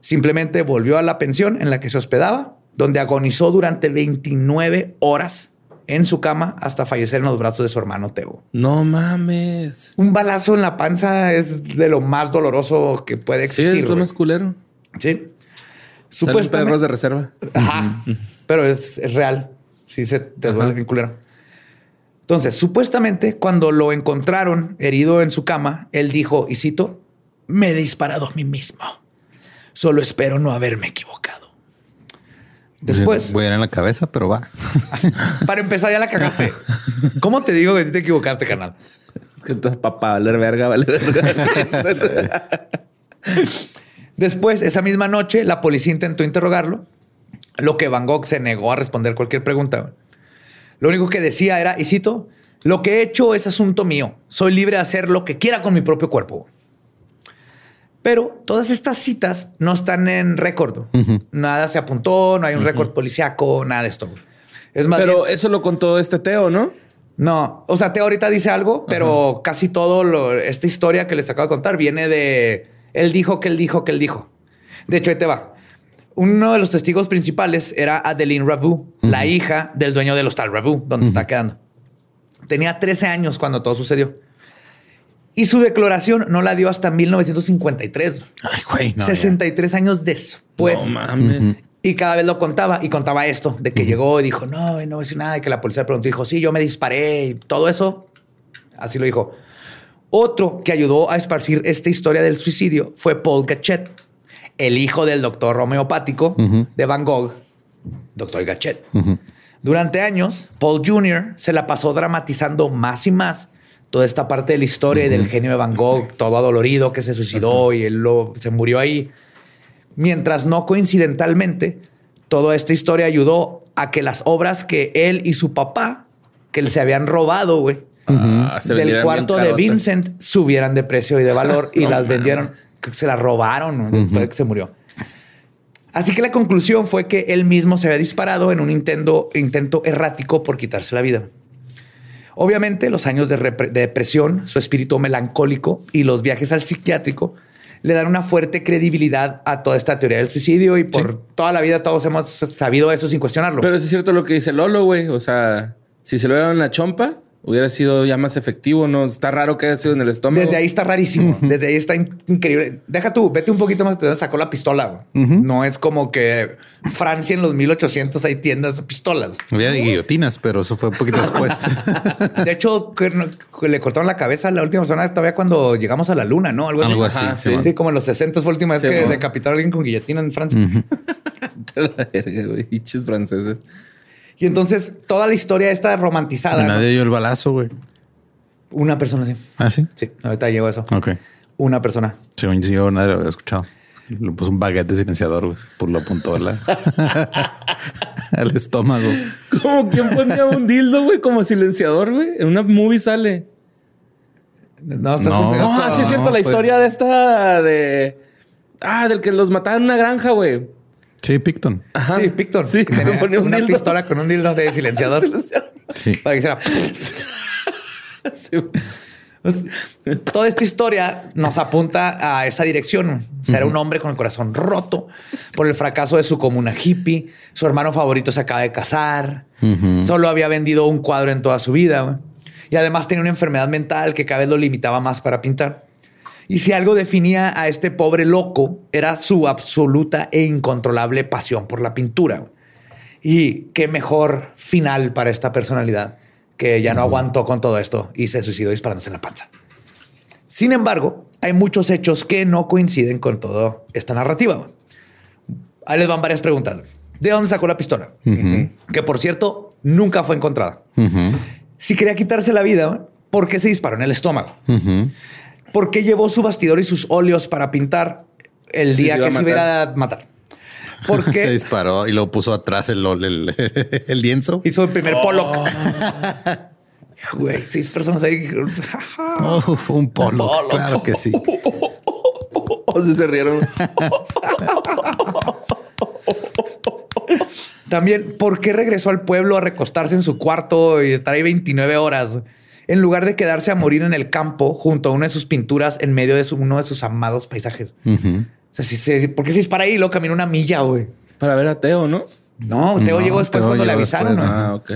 Speaker 3: Simplemente volvió a la pensión en la que se hospedaba, donde agonizó durante 29 horas en su cama hasta fallecer en los brazos de su hermano Teo.
Speaker 2: No mames.
Speaker 3: Un balazo en la panza es de lo más doloroso que puede
Speaker 2: Sí,
Speaker 3: existir.
Speaker 2: es lo más culero.
Speaker 3: Sí. Supuestamente.
Speaker 2: perros de reserva.
Speaker 3: Ajá. Pero es, es real. Sí se te duele bien culero. Entonces, supuestamente, cuando lo encontraron herido en su cama, él dijo, y cito, me he disparado a mí mismo. Solo espero no haberme equivocado. Después,
Speaker 1: Voy a ir en la cabeza, pero va.
Speaker 3: para empezar, ya la cagaste. ¿Cómo te digo que si te equivocaste, carnal?
Speaker 2: Es que estás papá, valer verga, valer verga.
Speaker 3: Después, esa misma noche, la policía intentó interrogarlo, lo que Van Gogh se negó a responder cualquier pregunta. Lo único que decía era, y cito, lo que he hecho es asunto mío. Soy libre de hacer lo que quiera con mi propio cuerpo. Pero todas estas citas no están en récord. Nada se apuntó, no hay un récord policiaco, nada de esto. Es más
Speaker 2: Pero
Speaker 3: bien-
Speaker 2: eso lo contó este Teo, ¿no?
Speaker 3: no, o sea, Teo ahorita dice algo, pero casi todo lo, esta historia que les acabo de contar viene de él dijo que él dijo que él dijo. De hecho, ahí te va. Uno de los testigos principales era Adeline Ravu, la hija del dueño del hostal Ravu, donde está quedando. Tenía 13 años cuando todo sucedió. Y su declaración no la dio hasta 1953,
Speaker 1: Ay, güey. no,
Speaker 3: 63 años después.
Speaker 2: no mames.
Speaker 3: Y cada vez lo contaba y contaba esto de que llegó y dijo, no, y no voy a decir nada. Y que la policía le preguntó, y dijo, sí, yo me disparé y todo eso. Así lo dijo. Otro que ayudó a esparcir esta historia del suicidio fue Paul Gachet, el hijo del doctor homeopático de Van Gogh, doctor Gachet. Durante años, Paul Jr. se la pasó dramatizando más y más toda esta parte de la historia y del genio de Van Gogh, todo adolorido que se suicidó y él lo- se murió ahí. Mientras no coincidentalmente, toda esta historia ayudó a que las obras que él y su papá, que se habían robado, güey,
Speaker 2: Ah,
Speaker 3: del cuarto de. Vincent, subieran de precio y de valor y
Speaker 2: No
Speaker 3: las vendieron. Se las robaron después de que se murió. Así que la conclusión fue que él mismo se había disparado en un intento, intento errático por quitarse la vida. Obviamente, los años de, depresión, su espíritu melancólico y los viajes al psiquiátrico le dan una fuerte credibilidad a toda esta teoría del suicidio y por toda la vida todos hemos sabido eso sin cuestionarlo.
Speaker 2: Pero es cierto lo que dice Lolo, güey. O sea, si se lo dieron la chompa, hubiera sido ya más efectivo, ¿no? Está raro que haya sido en el estómago.
Speaker 3: Desde ahí está rarísimo. Desde ahí está in- increíble. Deja tú, vete un poquito más. Te sacó la pistola. No es como que Francia en los 1800 hay tiendas de pistolas.
Speaker 1: Había de guillotinas, pero eso fue un poquito después.
Speaker 3: De hecho, que no- que le cortaron la cabeza a la última persona todavía cuando llegamos a la luna, ¿no? Algo así.
Speaker 1: Algo así,
Speaker 2: Ajá,
Speaker 1: sí,
Speaker 2: sí.
Speaker 3: como en los 60 fue la última vez
Speaker 2: Sí,
Speaker 3: que
Speaker 2: man.
Speaker 3: decapitaron a alguien con guillotina en Francia.
Speaker 2: la verga, güey. Hichos franceses.
Speaker 3: Y entonces toda la historia está romantizada. ¿no?
Speaker 1: Nadie dio el balazo, güey.
Speaker 3: Una persona, sí.
Speaker 1: Ah, sí.
Speaker 3: Sí, ahorita llegó eso.
Speaker 1: Ok.
Speaker 3: Una persona.
Speaker 1: Según yo, nadie lo había escuchado. Le puso un baguette de silenciador, güey. Por lo apuntó la- al estómago.
Speaker 2: Como quien ponía un dildo, güey, como silenciador, güey. En una movie sale.
Speaker 3: No, estás
Speaker 1: No.
Speaker 3: confundiendo
Speaker 2: No,
Speaker 3: todo.
Speaker 2: sí es cierto,
Speaker 1: no,
Speaker 2: la
Speaker 1: fue-
Speaker 2: historia de esta de. Ah, del que los mataron en una granja, güey.
Speaker 1: Sí, Picton.
Speaker 2: Ajá.
Speaker 3: Sí, Picton.
Speaker 2: Sí,
Speaker 3: que tenía
Speaker 2: me ponía un
Speaker 3: una
Speaker 2: dildo.
Speaker 3: pistola con un dildo de silenciador
Speaker 1: Sí.
Speaker 3: para que hiciera.
Speaker 2: Sí.
Speaker 3: Toda esta historia nos apunta a esa dirección. O sea, era un hombre con el corazón roto por el fracaso de su comuna hippie. Su hermano favorito se acaba de casar. Solo había vendido un cuadro en toda su vida. Y además tenía una enfermedad mental que cada vez lo limitaba más para pintar. Y si algo definía a este pobre loco, era su absoluta e incontrolable pasión por la pintura. Y qué mejor final para esta personalidad que ya no aguantó con todo esto y se suicidó disparándose en la panza. Sin embargo, hay muchos hechos que no coinciden con toda esta narrativa. Ahí les van varias preguntas. ¿De dónde sacó la pistola? Que por cierto, nunca fue encontrada. Si quería quitarse la vida, ¿por qué se disparó en el estómago?
Speaker 1: Ujú.
Speaker 3: ¿Por qué llevó su bastidor y sus óleos para pintar el
Speaker 2: Sí,
Speaker 3: día
Speaker 2: se
Speaker 3: que se iba a matar? ¿Por
Speaker 1: Se disparó y luego puso atrás el, el, el lienzo.
Speaker 3: hizo el primer Pollock? Güey, seis personas ahí.
Speaker 1: Oh, un polo.
Speaker 3: Polo.
Speaker 1: Claro que sí.
Speaker 2: O sea, se rieron.
Speaker 3: También, ¿por qué regresó al pueblo a recostarse en su cuarto y estar ahí 29 horas? En lugar de quedarse a morir en el campo junto a una de sus pinturas en medio de su- uno de sus amados paisajes. O sea, si se, ¿por qué se dispara ahí y luego camina una milla, güey?
Speaker 2: Para ver a Teo, ¿no?
Speaker 3: No, Teo
Speaker 1: No,
Speaker 3: llegó después
Speaker 1: Teo
Speaker 3: cuando le avisaron.
Speaker 1: después,
Speaker 3: ¿no?
Speaker 2: Ah, ok.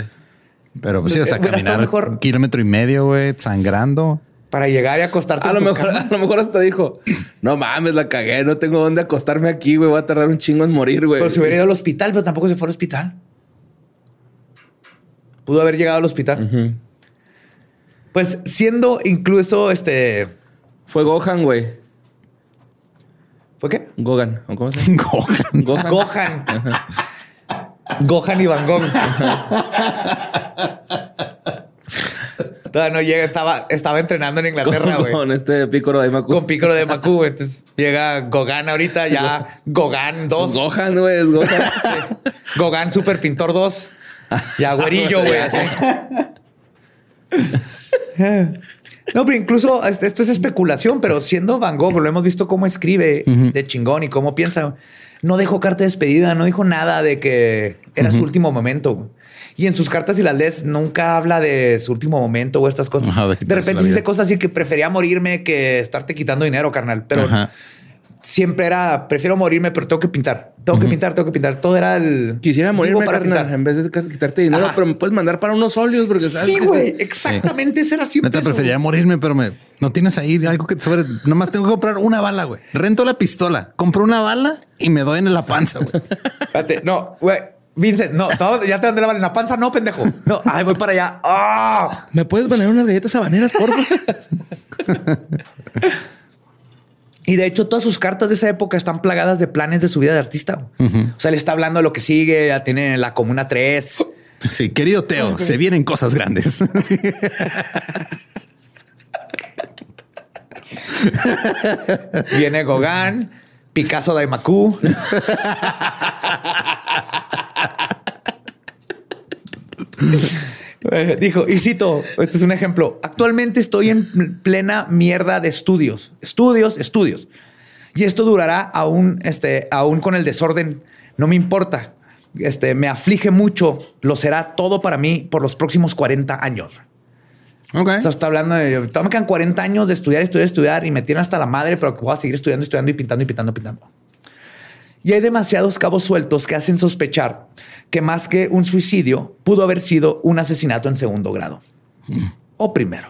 Speaker 1: Pero pues sí, o sea, caminar
Speaker 3: mejor.
Speaker 1: un kilómetro y medio, güey, sangrando.
Speaker 3: Para llegar y acostarte
Speaker 2: A
Speaker 3: en
Speaker 2: lo,
Speaker 3: tu
Speaker 2: mejor,
Speaker 3: cama.
Speaker 2: a lo mejor hasta dijo, no mames, la cagué, no tengo dónde acostarme aquí, güey, voy a tardar un chingo en morir, güey.
Speaker 3: Pero si hubiera ido al hospital, pero tampoco se fue al hospital. Pudo haber llegado al hospital.
Speaker 2: Ujú.
Speaker 3: Pues siendo incluso este.
Speaker 2: Fue Gohan, güey.
Speaker 3: ¿Fue qué?
Speaker 2: Gohan. ¿o ¿Cómo se llama?
Speaker 1: Gohan.
Speaker 2: Gohan.
Speaker 3: Gohan. Gohan y Van Gogh. Todavía no llega, estaba, estaba entrenando en Inglaterra, güey.
Speaker 2: Con este pícoro de Macu.
Speaker 3: Con Pícoro de Macu, güey. Entonces llega Gogan ahorita, ya Gogan 2.
Speaker 2: Gohan, güey, es Gohan.
Speaker 3: Gogan Super Pintor 2. Ya güerillo, güey. así. No, pero incluso este- esto es especulación, pero siendo Van Gogh, lo hemos visto cómo escribe de chingón y cómo piensa. No dejó carta de despedida, no dijo nada de que era su último momento. Y en sus cartas, si las lees, nunca habla de su último momento o estas cosas.
Speaker 1: Ajá, de
Speaker 3: de, repente dice cosas así que prefería morirme que estarte quitando dinero, carnal. Pero
Speaker 1: Ajá.
Speaker 3: Siempre era, prefiero morirme, pero tengo que pintar. Tengo que pintar, tengo que pintar. Todo era el...
Speaker 2: Quisiera morirme,
Speaker 3: para
Speaker 2: carnal,
Speaker 3: pintar.
Speaker 2: en vez de quitarte dinero,
Speaker 3: Ajá.
Speaker 2: pero me puedes mandar para unos óleos porque sabes
Speaker 3: Sí, güey. Exactamente. Ese era siempre
Speaker 1: Neta,
Speaker 3: eso,
Speaker 1: preferiría morirme, pero me no tienes ahí algo que te sobre. Nomás tengo que comprar una bala, güey. Rento la pistola, compro una bala y me doy en la panza, güey.
Speaker 3: Espérate, no, güey. Vincent, no, no, ya te mandé la bala en la panza, no, pendejo. No, ay, voy para allá. ¡Ah!
Speaker 2: ¿Me puedes poner unas galletas habaneras, por favor?
Speaker 3: Y de hecho, todas sus cartas de esa época están plagadas de planes de su vida de artista. O sea, le está hablando de lo que sigue, ya tiene la Comuna 3.
Speaker 1: Sí, querido Teo, se vienen cosas grandes. Sí.
Speaker 3: Viene Gauguin, Picasso de Macu. Eh, Dijo, y cito, este es un ejemplo. Actualmente estoy en plena mierda de estudios, estudios, estudios. Y esto durará aún, este, aún con el desorden. No me importa. Este, me aflige mucho. Lo será todo para mí por los próximos 40 años.
Speaker 1: Ok.
Speaker 3: O sea, está hablando de, me quedan 40 años de estudiar, estudiar, estudiar y me tienen hasta la madre, pero que voy a seguir estudiando, estudiando y pintando y pintando, pintando. Y hay demasiados cabos sueltos que hacen sospechar que más que un suicidio pudo haber sido un asesinato en segundo grado o primero.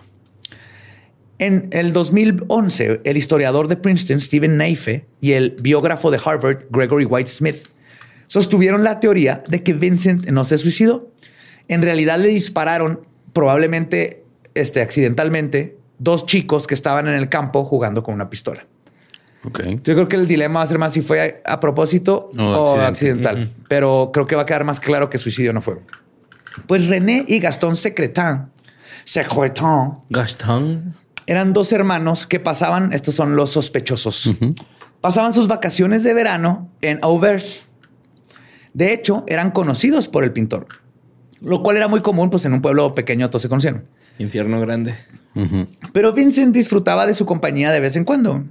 Speaker 3: En el 2011, el historiador de Princeton, Stephen Naife, y el biógrafo de Harvard, Gregory White Smith, sostuvieron la teoría de que Vincent no se suicidó. En realidad le dispararon, probablemente este, accidentalmente, dos chicos que estaban en el campo jugando con una pistola.
Speaker 1: Ok.
Speaker 3: Yo creo que el dilema va a ser más si fue a, a propósito
Speaker 1: O
Speaker 3: o,
Speaker 1: accidente.
Speaker 3: accidental, pero creo que va a quedar más claro que suicidio no fue. Pues René y Gastón Secretin, Secretin,
Speaker 2: Gastón.
Speaker 3: eran dos hermanos que pasaban, estos son los sospechosos, pasaban sus vacaciones de verano en Auvers. De hecho, eran conocidos por el pintor, lo cual era muy común, pues en un pueblo pequeño todos se conocieron.
Speaker 2: Infierno grande.
Speaker 3: Pero Vincent disfrutaba de su compañía de vez en cuando.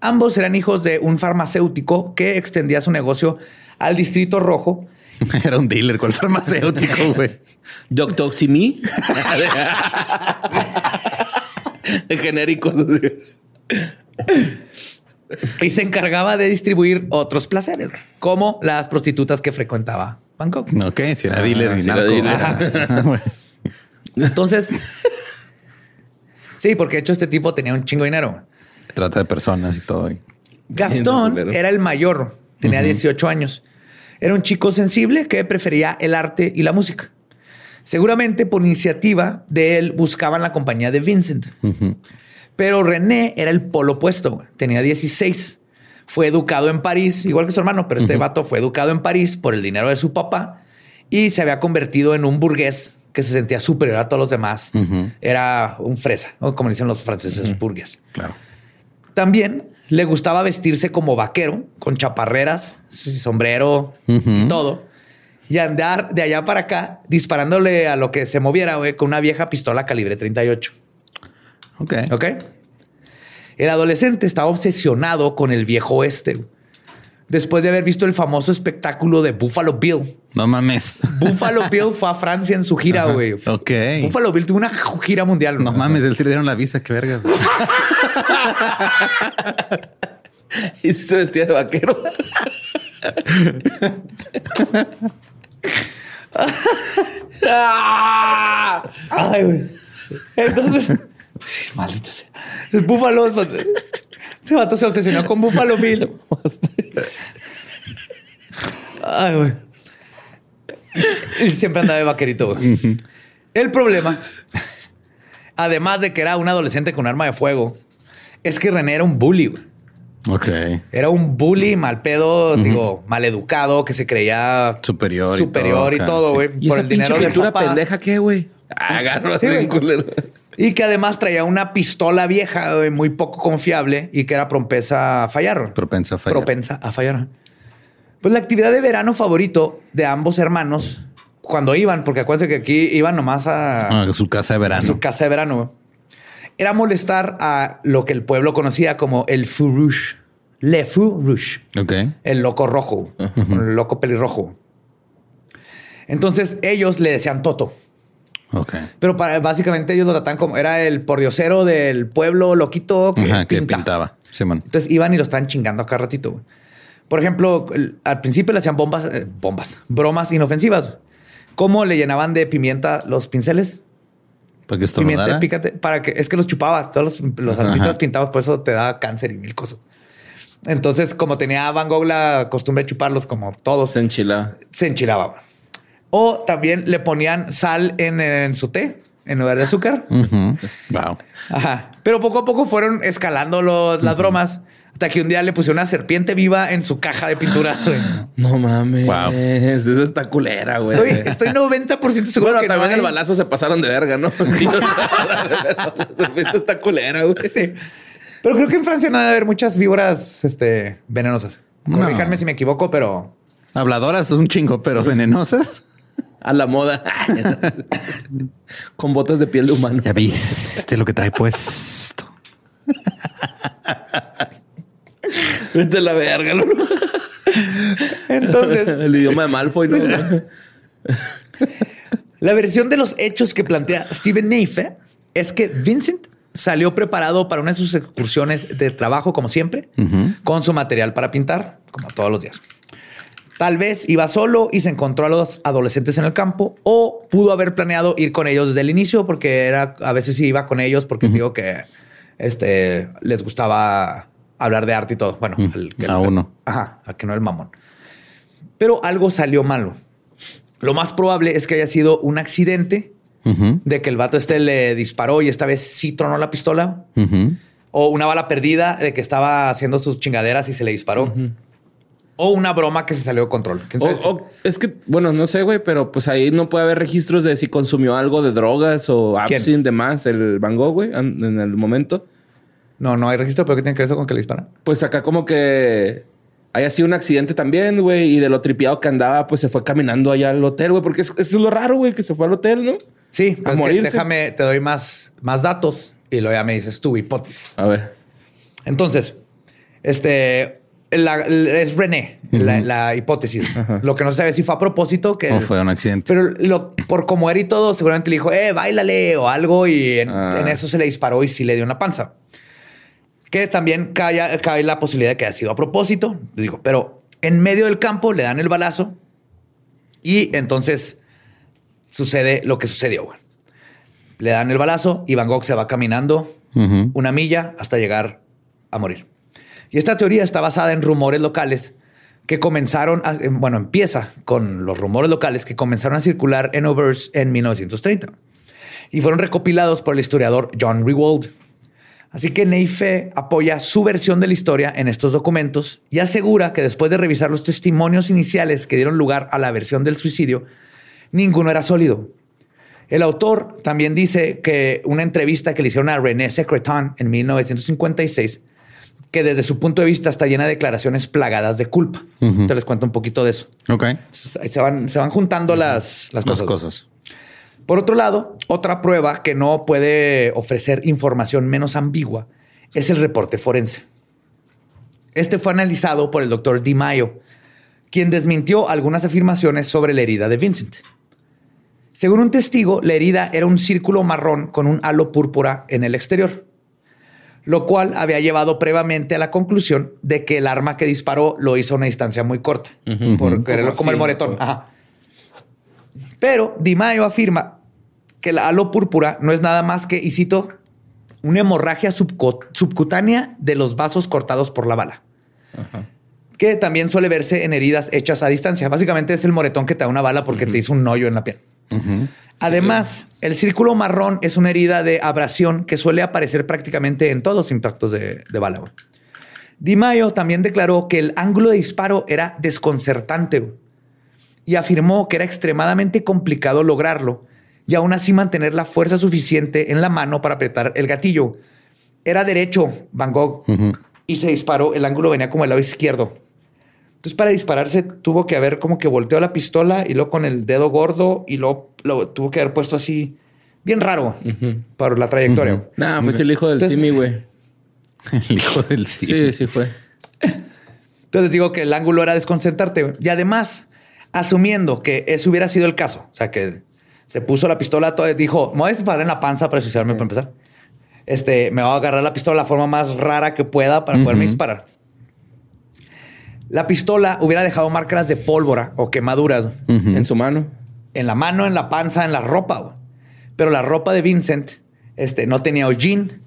Speaker 3: Ambos eran hijos de un farmacéutico que extendía su negocio al Distrito Rojo.
Speaker 1: Era un dealer con el farmacéutico, güey.
Speaker 2: Doctor Simi. Genéricos.
Speaker 3: Y se encargaba de distribuir otros placeres, como las prostitutas que frecuentaba Bangkok.
Speaker 1: Ok, si era dealer y
Speaker 2: era
Speaker 1: narco.
Speaker 2: dealer.
Speaker 3: Entonces, sí, porque de hecho este tipo tenía un chingo de dinero.
Speaker 1: Trata de personas y todo.
Speaker 3: Gastón era el mayor, tenía 18 años. Era un chico sensible que prefería el arte y la música. Seguramente por iniciativa de él buscaban la compañía de Vincent. Pero René era el polo opuesto. Tenía 16. Fue educado en París, igual que su hermano, pero este vato fue educado en París por el dinero de su papá y se había convertido en un burgués que se sentía superior a todos los demás. Era un fresa, como dicen los franceses, burgués.
Speaker 1: Claro.
Speaker 3: También le gustaba vestirse como vaquero, con chaparreras, sombrero y todo. Y andar de allá para acá disparándole a lo que se moviera, güey, con una vieja pistola calibre 38.
Speaker 1: Ok.
Speaker 3: ¿Ok? El adolescente estaba obsesionado con el viejo oeste. güey. Después de haber visto el famoso espectáculo de Buffalo Bill.
Speaker 1: No mames.
Speaker 3: Buffalo Bill fue a Francia en su gira, güey.
Speaker 1: Ok.
Speaker 3: Buffalo Bill tuvo una gira mundial.
Speaker 1: No mames, él sí le dieron la visa, qué vergas.
Speaker 2: Y se vestía de vaquero.
Speaker 3: Ay, güey. Entonces, sí, maldita sea. Entonces, Búfalo. Este vato se obsesionó con Buffalo Bill. Ay, güey. Y siempre andaba de vaquerito, güey. El problema, además de que era un adolescente con arma de fuego, es que René era un bully, güey.
Speaker 1: Ok.
Speaker 3: Era un bully mal pedo, digo, mal educado, que se creía
Speaker 1: Superior y
Speaker 3: superior y
Speaker 1: todo,
Speaker 3: güey.
Speaker 2: ¿Y
Speaker 3: Por
Speaker 2: esa
Speaker 3: el dinero
Speaker 2: pinche
Speaker 3: de
Speaker 2: pendeja qué, güey? Agarro
Speaker 3: Sí,
Speaker 2: culero.
Speaker 3: Y que además traía una pistola vieja, güey, muy poco confiable y que era propensa a fallar.
Speaker 1: Propensa a fallar.
Speaker 3: Propensa a fallar. Pues la actividad de verano favorito de ambos hermanos, cuando iban, porque acuérdense que aquí iban nomás a,
Speaker 1: Ah, su casa de
Speaker 3: a
Speaker 1: verano.
Speaker 3: su casa de verano, era molestar a lo que el pueblo conocía como el fou rouge. Le fou rouge.
Speaker 1: Ok.
Speaker 3: El loco rojo. El loco pelirrojo. Entonces ellos le decían Toto.
Speaker 1: Ok.
Speaker 3: Pero para, básicamente ellos lo trataban como era el pordiosero del pueblo loquito que,
Speaker 1: Ajá, que
Speaker 3: pinta.
Speaker 1: pintaba.
Speaker 3: Entonces iban y lo estaban chingando a cada ratito. güey. Por ejemplo, el- al principio le hacían bombas, eh, bombas, bromas inofensivas. ¿Cómo le llenaban de pimienta los pinceles?
Speaker 1: Para que
Speaker 3: Pimienta
Speaker 1: estornudara.
Speaker 3: pícate, para que es que los chupaba. Todos los, los
Speaker 1: Ajá.
Speaker 3: artistas pintados, por eso te da cáncer y mil cosas. Entonces, como tenía Van Gogh la costumbre de chuparlos como todos,
Speaker 2: Se enchilaba.
Speaker 3: se enchilaba. O también le ponían sal en, en su té en lugar de azúcar.
Speaker 1: Wow.
Speaker 3: Ajá. Pero poco a poco fueron escalando los- las bromas hasta que un día le pusieron una serpiente viva en su caja de pintura. güey.
Speaker 2: No mames.
Speaker 1: Wow.
Speaker 2: Esa está culera, güey.
Speaker 3: Estoy, estoy 90% seguro
Speaker 2: Bueno,
Speaker 3: que
Speaker 2: también
Speaker 3: no
Speaker 2: el
Speaker 3: hay-
Speaker 2: balazo se pasaron de verga, ¿no? Serpiente está culera, güey.
Speaker 3: Sí. Pero creo que en Francia no debe haber muchas víboras este, venenosas.
Speaker 1: No.
Speaker 3: Corríjanme si me equivoco, pero
Speaker 1: Habladoras un chingo, pero venenosas.
Speaker 2: A la moda. Con botas de piel de humano.
Speaker 1: Ya viste lo que trae puesto.
Speaker 2: Vete a la verga, ¿no?
Speaker 3: entonces
Speaker 2: El idioma de Malfoy, ¿no?
Speaker 3: la versión de los hechos que plantea Steven Neife es que Vincent salió preparado para una de sus excursiones de trabajo, como siempre, con su material para pintar, como todos los días. Tal vez iba solo y se encontró a los adolescentes en el campo o pudo haber planeado ir con ellos desde el inicio porque era a veces sí iba con ellos porque digo que este les gustaba hablar de arte y todo. Bueno, el-
Speaker 1: a uno.
Speaker 3: Ajá, a que no el mamón. Pero algo salió malo. Lo más probable es que haya sido un accidente de que el vato este le disparó y esta vez sí tronó la pistola o una bala perdida de que estaba haciendo sus chingaderas y se le disparó. O una broma que se salió de control. ¿Quién
Speaker 2: O,
Speaker 3: sabe?
Speaker 2: o- es que, bueno, no sé, güey, pero pues ahí no puede haber registros de si consumió algo de drogas o
Speaker 3: ¿Quién?
Speaker 2: absinthe de más el Van Gogh, güey, en el momento.
Speaker 3: No, no hay registro, pero ¿qué tiene que ver eso con que le disparan?
Speaker 2: Pues acá como que haya sido un accidente también, güey, y de lo tripiado que andaba, pues se fue caminando allá al hotel, güey, porque es- eso es lo raro, güey, que se fue al hotel, ¿no?
Speaker 3: Sí,
Speaker 2: A
Speaker 3: pues
Speaker 2: morirse.
Speaker 3: déjame, te doy más, más datos y luego ya me dices tu hipótesis.
Speaker 2: A ver.
Speaker 3: Entonces, este la- es René, la, la hipótesis. Lo que no se sabe si fue a propósito que
Speaker 1: O fue un accidente.
Speaker 3: Pero lo, por como era y todo, seguramente le dijo, eh, bailale o algo. Y en,
Speaker 2: Ah.
Speaker 3: en eso se le disparó y sí le dio una panza. Que también cae, cae la posibilidad de que haya sido a propósito. Digo, pero en medio del campo le dan el balazo y entonces sucede lo que sucedió. güey. Le dan el balazo y Van Gogh se va caminando una milla hasta llegar a morir. Y esta teoría está basada en rumores locales que comenzaron, a- bueno, empieza con los rumores locales que comenzaron a circular en Overs en 1930 y fueron recopilados por el historiador John Rewald. Así que Neife apoya su versión de la historia en estos documentos y asegura que después de revisar los testimonios iniciales que dieron lugar a la versión del suicidio, ninguno era sólido. El autor también dice que una entrevista que le hicieron a René Secretan en 1956, que desde su punto de vista está llena de declaraciones plagadas de culpa. Te les cuento un poquito de eso.
Speaker 1: Ok.
Speaker 3: Se van, se van juntando las, las
Speaker 1: Las
Speaker 3: cosas.
Speaker 1: cosas.
Speaker 3: Por otro lado, otra prueba que no puede ofrecer información menos ambigua es el reporte forense. Este fue analizado por el doctor Di Maio, quien desmintió algunas afirmaciones sobre la herida de Vincent. Según un testigo, la herida era un círculo marrón con un halo púrpura en el exterior, lo cual había llevado previamente a la conclusión de que el arma que disparó lo hizo a una distancia muy corta, porque era
Speaker 2: Como
Speaker 3: como el moretón.
Speaker 2: pues.
Speaker 3: Ajá. Pero Di Maio afirma que el halo púrpura no es nada más que, y cito, una hemorragia subcutánea de los vasos cortados por la bala. Que también suele verse en heridas hechas a distancia. Básicamente es el moretón que te da una bala porque te hizo un hoyo en la piel. Además, el círculo marrón es una herida de abrasión que suele aparecer prácticamente en todos los impactos de, de bala. Di Maio también declaró que el ángulo de disparo era desconcertante y afirmó que era extremadamente complicado lograrlo y aún así mantener la fuerza suficiente en la mano para apretar el gatillo. Era derecho Van Gogh y se disparó. El ángulo venía como el lado izquierdo. Entonces, para dispararse, tuvo que haber como que volteó la pistola y luego con el dedo gordo y luego lo tuvo que haber puesto así, bien raro para la trayectoria.
Speaker 2: Nah, fue el hijo del Simi, güey.
Speaker 1: El hijo del Simi.
Speaker 2: Sí, sí fue.
Speaker 3: Entonces digo que el ángulo era desconcertarte. Y además, asumiendo que eso hubiera sido el caso, o sea, que se puso la pistola, dijo, me voy a disparar en la panza para suicidarme para empezar. Este, me voy a agarrar la pistola de la forma más rara que pueda para poderme disparar. La pistola hubiera dejado marcas de pólvora o quemaduras
Speaker 2: en su mano.
Speaker 3: En la mano, en la panza, en la ropa. Pero la ropa de Vincent este, no tenía hollín,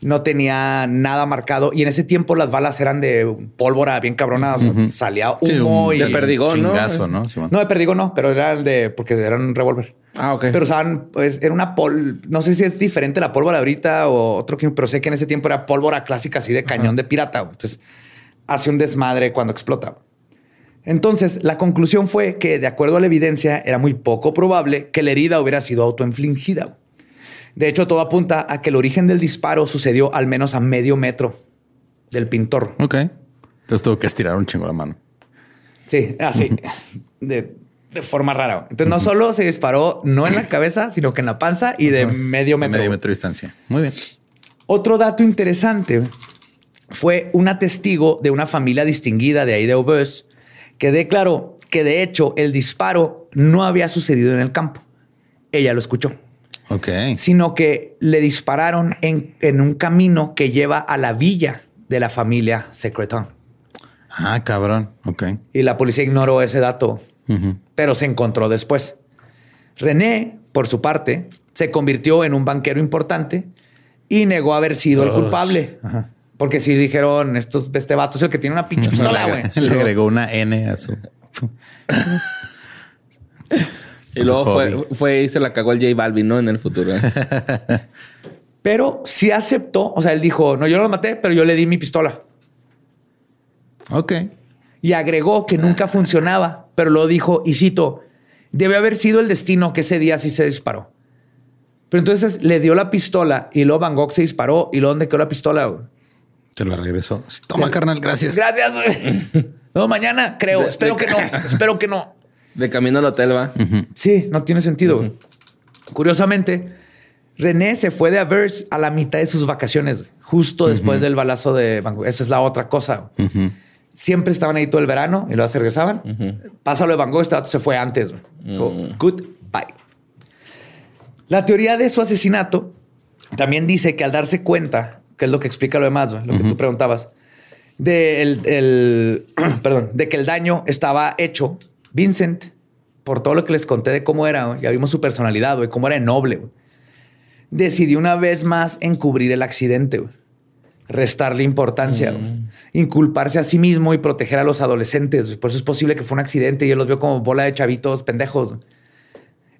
Speaker 3: no tenía nada marcado. Y en ese tiempo las balas eran de pólvora bien cabronada. salía humo
Speaker 2: y... De perdigón, ¿no?
Speaker 3: ¿no? no, de perdigón no, pero era el de... Porque eran un revólver.
Speaker 2: Ah, ok.
Speaker 3: Pero usaban... Pues, era una pol... No sé si es diferente la pólvora ahorita o otro... Pero sé que en ese tiempo era pólvora clásica así de cañón de pirata. Entonces hace un desmadre cuando explota. Entonces, la conclusión fue que, de acuerdo a la evidencia, era muy poco probable que la herida hubiera sido autoinfligida. De hecho, todo apunta a que el origen del disparo sucedió al menos a medio metro del pintor.
Speaker 1: Ok. Entonces tuvo que estirar un chingo la mano.
Speaker 3: Sí, así, de, forma rara. Entonces, no solo se disparó no en la cabeza, sino que en la panza y de medio metro.
Speaker 1: Medio metro de distancia. Muy bien.
Speaker 3: Otro dato interesante fue una testigo de una familia distinguida de ahí de Aubers que declaró que de hecho el disparo no había sucedido en el campo. Ella lo escuchó.
Speaker 1: Ok.
Speaker 3: Sino que le dispararon en, un camino que lleva a la villa de la familia Secreton.
Speaker 1: Ah, cabrón. Ok.
Speaker 3: Y la policía ignoró ese dato, pero se encontró después. René, por su parte, se convirtió en un banquero importante y negó haber sido el culpable. Ajá. Porque si dijeron, estos, este vato es el que tiene una pinche pistola, güey.
Speaker 1: Le, agregó una N a su.
Speaker 2: y luego fue, fue, y se la cagó el J Balvin, ¿no? En el futuro.
Speaker 3: pero sí aceptó. O sea, él dijo, no, yo no lo maté, pero yo le di mi pistola.
Speaker 1: Ok.
Speaker 3: Y agregó que nunca funcionaba, pero lo dijo, y cito, debe haber sido el destino que ese día sí se disparó. Pero entonces le dio la pistola y luego Van Gogh se disparó y luego ¿dónde quedó la pistola? Güey?
Speaker 1: Se la regresó. Toma, carnal, gracias.
Speaker 3: Gracias. No, mañana creo. espero que no. Espero que no.
Speaker 2: De camino al hotel va.
Speaker 3: Sí, no tiene sentido. Curiosamente, René se fue de Avers a la mitad de sus vacaciones, justo después del balazo de Van Esa es la otra cosa. Siempre estaban ahí todo el verano y luego se regresaban. Pasa lo de Van Gogh, este se fue antes. Mm. Goodbye. La teoría de su asesinato también dice que al darse cuenta que es lo que explica lo demás, lo que tú preguntabas, de, el, perdón, de que el daño estaba hecho. Vincent, por todo lo que les conté de cómo era, ya vimos su personalidad, y cómo era noble, decidió una vez más encubrir el accidente, restarle importancia, mm. inculparse a sí mismo y proteger a los adolescentes. Por eso es posible que fue un accidente y él los vio como bola de chavitos pendejos.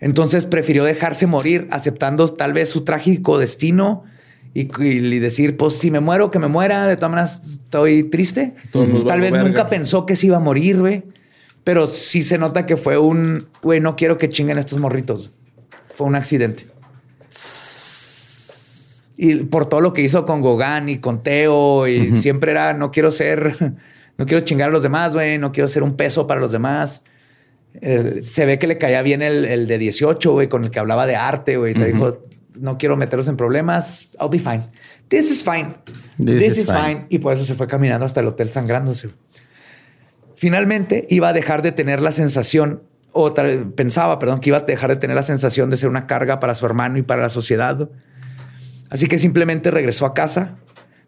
Speaker 3: Entonces prefirió dejarse morir, aceptando tal vez su trágico destino y, decir, pues si me muero, que me muera, de todas maneras estoy triste. Tal vez nunca pensó que se iba a morir, güey. Pero sí se nota que fue un, güey, no quiero que chinguen estos morritos. Fue un accidente. Y por todo lo que hizo con Gogán y con Teo, y siempre era, no quiero ser, no quiero chingar a los demás, güey, no quiero ser un peso para los demás. Eh, se ve que le caía bien el, de 18, güey, con el que hablaba de arte, güey. Te dijo, no quiero meterlos en problemas. I'll be fine. This is fine. This, is, fine. Y por eso se fue caminando hasta el hotel sangrándose. Finalmente iba a dejar de tener la sensación, o pensaba, perdón, que iba a dejar de tener la sensación de ser una carga para su hermano y para la sociedad. Así que simplemente regresó a casa,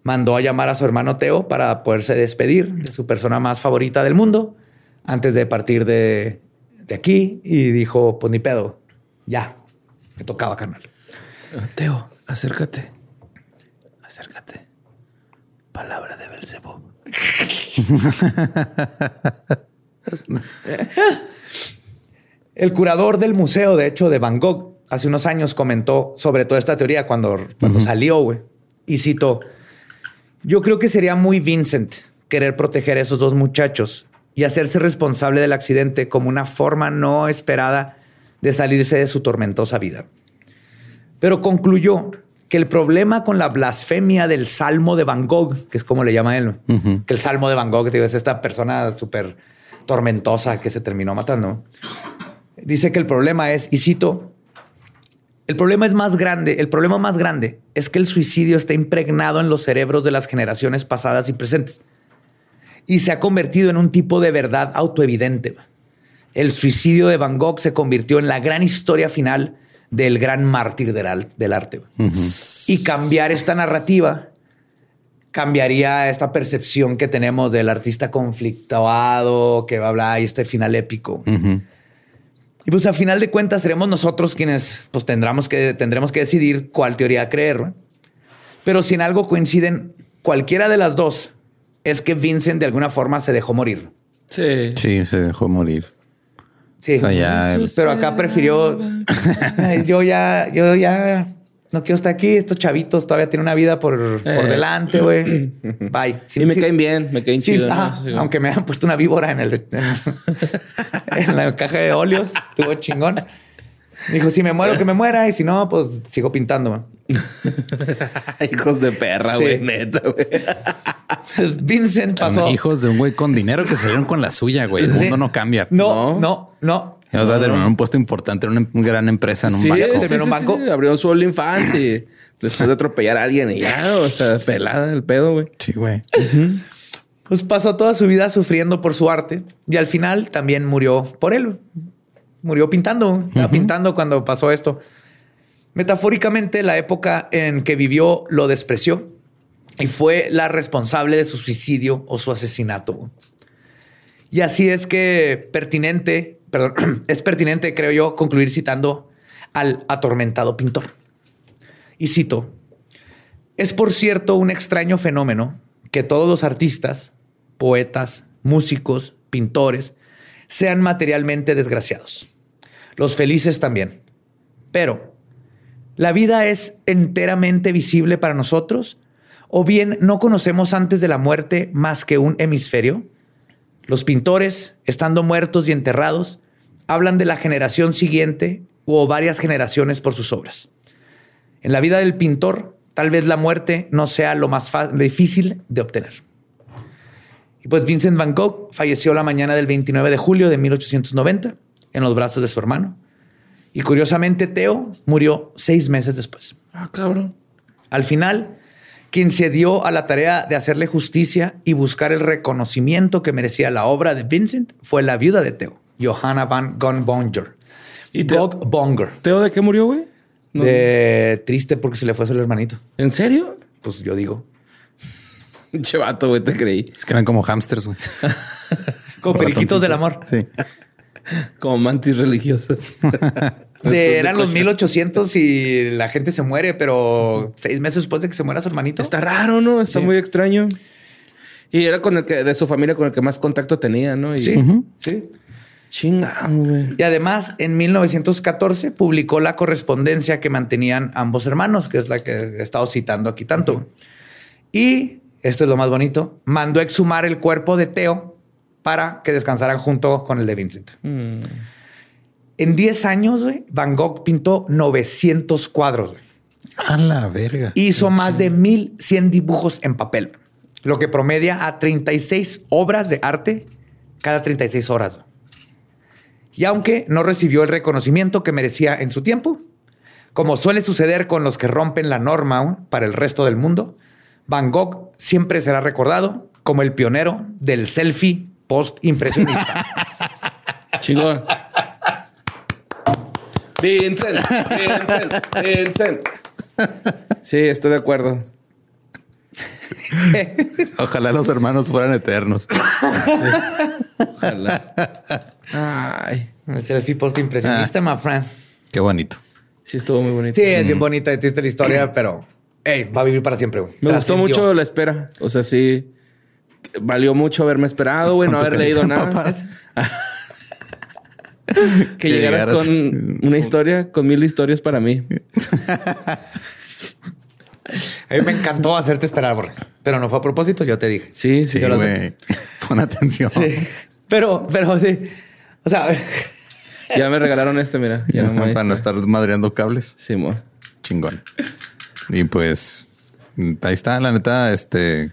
Speaker 3: mandó a llamar a su hermano Teo para poderse despedir de su persona más favorita del mundo antes de partir de, de aquí y dijo, pues ni pedo, ya, me tocaba, carnal.
Speaker 2: Teo, acércate. Acércate. Palabra de Belcebú.
Speaker 3: El curador del museo, de hecho, de Van Gogh, hace unos años comentó sobre toda esta teoría cuando, cuando salió, güey. Y cito, Yo creo que sería muy Vincent querer proteger a esos dos muchachos y hacerse responsable del accidente como una forma no esperada de salirse de su tormentosa vida. Pero concluyó que el problema con la blasfemia del Salmo de Van Gogh, que es como le llama él, que el Salmo de Van Gogh es esta persona súper tormentosa que se terminó matando, dice que el problema es, y cito, el problema es más grande, el problema más grande es que el suicidio está impregnado en los cerebros de las generaciones pasadas y presentes y se ha convertido en un tipo de verdad autoevidente. El suicidio de Van Gogh se convirtió en la gran historia final del gran mártir del, arte. Y cambiar esta narrativa cambiaría esta percepción que tenemos del artista conflictuado, que va a hablar y este final épico. Y pues a final de cuentas seremos nosotros quienes pues tendremos que, tendremos que decidir cuál teoría creer. Pero si en algo coinciden cualquiera de las dos, es que Vincent de alguna forma se dejó morir.
Speaker 1: Sí. Sí, se dejó morir.
Speaker 3: Sí. Pero acá prefirió. yo ya, yo ya no quiero estar aquí. Estos chavitos todavía tienen una vida por, por eh. delante, güey. Bye.
Speaker 2: Sí, me caen bien, me caen chido.
Speaker 3: aunque me han puesto una víbora en el en, la caja de óleos, estuvo chingón. Dijo, si me muero, que me muera. Y si no, pues sigo pintando.
Speaker 2: Hijos de perra, güey. Neta, güey.
Speaker 3: Vincent pasó.
Speaker 1: hijos de un güey con dinero que salieron con la suya, güey. El mundo no cambia.
Speaker 3: No, no, no.
Speaker 1: no. un puesto importante en una gran empresa, en un banco.
Speaker 2: Sí, en un banco. abrió su OnlyFans y después de atropellar a alguien y ya, o sea, pelada el pedo, güey.
Speaker 1: Sí, güey.
Speaker 3: Pues pasó toda su vida sufriendo por su arte y al final también murió por él. Murió pintando, pintando cuando pasó esto. Metafóricamente, la época en que vivió lo despreció y fue la responsable de su suicidio o su asesinato. Y así es que pertinente, perdón, es pertinente, creo yo, concluir citando al atormentado pintor. Y cito, es por cierto un extraño fenómeno que todos los artistas, poetas, músicos, pintores, sean materialmente desgraciados. Los felices también. Pero, ¿la vida es enteramente visible para nosotros o bien no conocemos antes de la muerte más que un hemisferio. Los pintores, estando muertos y enterrados, hablan de la generación siguiente o varias generaciones por sus obras. En la vida del pintor, tal vez la muerte no sea lo más difícil de obtener. Y pues Vincent Van Gogh falleció la mañana del 29 de julio de 1890 en los brazos de su hermano. Y curiosamente, Theo murió seis meses después.
Speaker 2: Ah, cabrón.
Speaker 3: Al final, quien se dio a la tarea de hacerle justicia y buscar el reconocimiento que merecía la obra de Vincent fue la viuda de Theo, Johanna van Gonbonger.
Speaker 2: ¿Y Gog Bonger. ¿Teo de qué murió, güey?
Speaker 3: De triste porque se le fue a su hermanito.
Speaker 2: ¿En serio?
Speaker 3: Pues yo digo.
Speaker 2: Chevato, güey, te creí.
Speaker 1: Es que eran como hamsters, güey.
Speaker 3: como periquitos del amor.
Speaker 1: Sí.
Speaker 2: como mantis religiosas.
Speaker 3: eran los 1800 y la gente se muere, pero seis meses después de que se muera su hermanito.
Speaker 2: Está raro, ¿no? Está muy extraño. Y era con el que, de su familia con el que más contacto tenía, ¿no?
Speaker 3: sí.
Speaker 2: Sí. Chingado, güey.
Speaker 3: Y además, en 1914 publicó la correspondencia que mantenían ambos hermanos, que es la que he estado citando aquí tanto. Y esto es lo más bonito: mandó exhumar el cuerpo de Teo para que descansaran junto con el de Vincent. Mm. En 10 años, Van Gogh pintó 900 cuadros.
Speaker 1: A la verga.
Speaker 3: Hizo más de 1100 dibujos en papel, lo que promedia a 36 obras de arte cada 36 horas. Y aunque no recibió el reconocimiento que merecía en su tiempo, como suele suceder con los que rompen la norma para el resto del mundo, Van Gogh siempre será recordado como el pionero del selfie post-impresionista.
Speaker 2: Chingón. Vincent, Vincent, Vincent. Sí, estoy de acuerdo.
Speaker 1: Ojalá los hermanos fueran eternos.
Speaker 2: Ojalá. Ay.
Speaker 3: El selfie post impresionista, ah. my friend.
Speaker 1: Qué bonito.
Speaker 2: Sí, estuvo muy bonito.
Speaker 3: Sí, es bien bonita y triste la historia, pero hey, va a vivir para siempre, güey.
Speaker 2: Me gustó mucho la espera. O sea, sí. Valió mucho haberme esperado, güey, no haber leído nada. que, llegaras, con una historia, con mil historias para mí.
Speaker 3: A mí me encantó hacerte esperar, Borre. Pero no fue a propósito, yo te dije.
Speaker 2: Sí,
Speaker 1: Sí,
Speaker 2: sí. yo lo-
Speaker 1: güey. Pon atención.
Speaker 3: Sí. Pero, pero sí. O sea,
Speaker 2: Ya me regalaron este, mira. Ya no me-
Speaker 1: Para no estar madreando cables.
Speaker 2: Sí, mo.
Speaker 1: Chingón. Y pues ahí está, la neta, este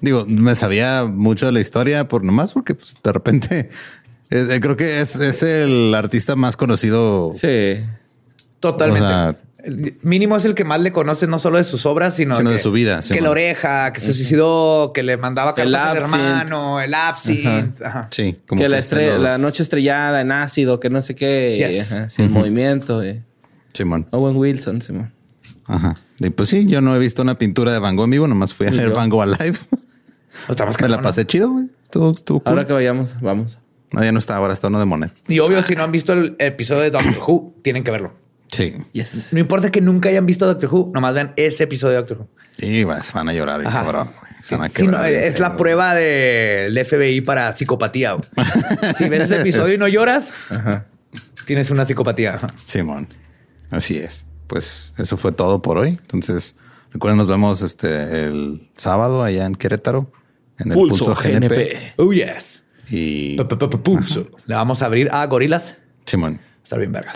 Speaker 1: digo, me sabía mucho de la historia por nomás porque pues, de repente eh, eh, creo que es, es el artista más conocido.
Speaker 2: Sí.
Speaker 3: totalmente.
Speaker 1: O sea-
Speaker 3: El mínimo es el que más le conoce, no solo de sus obras, sino,
Speaker 1: Sino
Speaker 3: que,
Speaker 1: de su vida, sí,
Speaker 3: que la oreja, que se suicidó, que le mandaba
Speaker 2: El
Speaker 3: cartas al hermano, el absinthe. Ajá.
Speaker 1: Sí, como
Speaker 2: que la,
Speaker 1: en
Speaker 2: estre-
Speaker 1: los-
Speaker 2: la noche estrellada en ácido, que no sé qué.
Speaker 3: Yes.
Speaker 2: ajá, sin movimiento. eh.
Speaker 1: Simón.
Speaker 2: Owen Wilson, Simón.
Speaker 1: Ajá. Y pues sí, yo no he visto una pintura de Van Gogh en vivo, nomás fui a ver
Speaker 2: yo.
Speaker 1: Van Gogh Alive.
Speaker 3: O está más
Speaker 1: me la pasé chido, güey. Estuvo, estuvo cool.
Speaker 2: Ahora que vayamos, vamos.
Speaker 1: No, ya no está, ahora está uno de Monet.
Speaker 3: Y obvio, si no han visto el episodio de Doctor Who, tienen que verlo.
Speaker 1: Sí.
Speaker 2: Yes.
Speaker 3: No importa que nunca hayan visto Doctor Who, nomás vean ese episodio de Doctor Who.
Speaker 1: Y vas, van a llorar,
Speaker 3: Ajá.
Speaker 1: cabrón, güey. Se van a
Speaker 3: Sí, no, es la prueba del FBI para psicopatía. si ves ese episodio y no lloras,
Speaker 2: Ajá.
Speaker 3: tienes una psicopatía.
Speaker 1: Simón. Así es. Pues eso fue todo por hoy. Entonces, recuerden, nos vemos este el sábado allá en Querétaro, en el Pulso,
Speaker 2: Pulso,
Speaker 1: GNP.
Speaker 2: GNP.
Speaker 3: Oh, yes.
Speaker 1: Y
Speaker 3: P- p- p- Pulso. Le vamos a abrir a gorilas.
Speaker 1: Simón.
Speaker 3: Estar bien verga.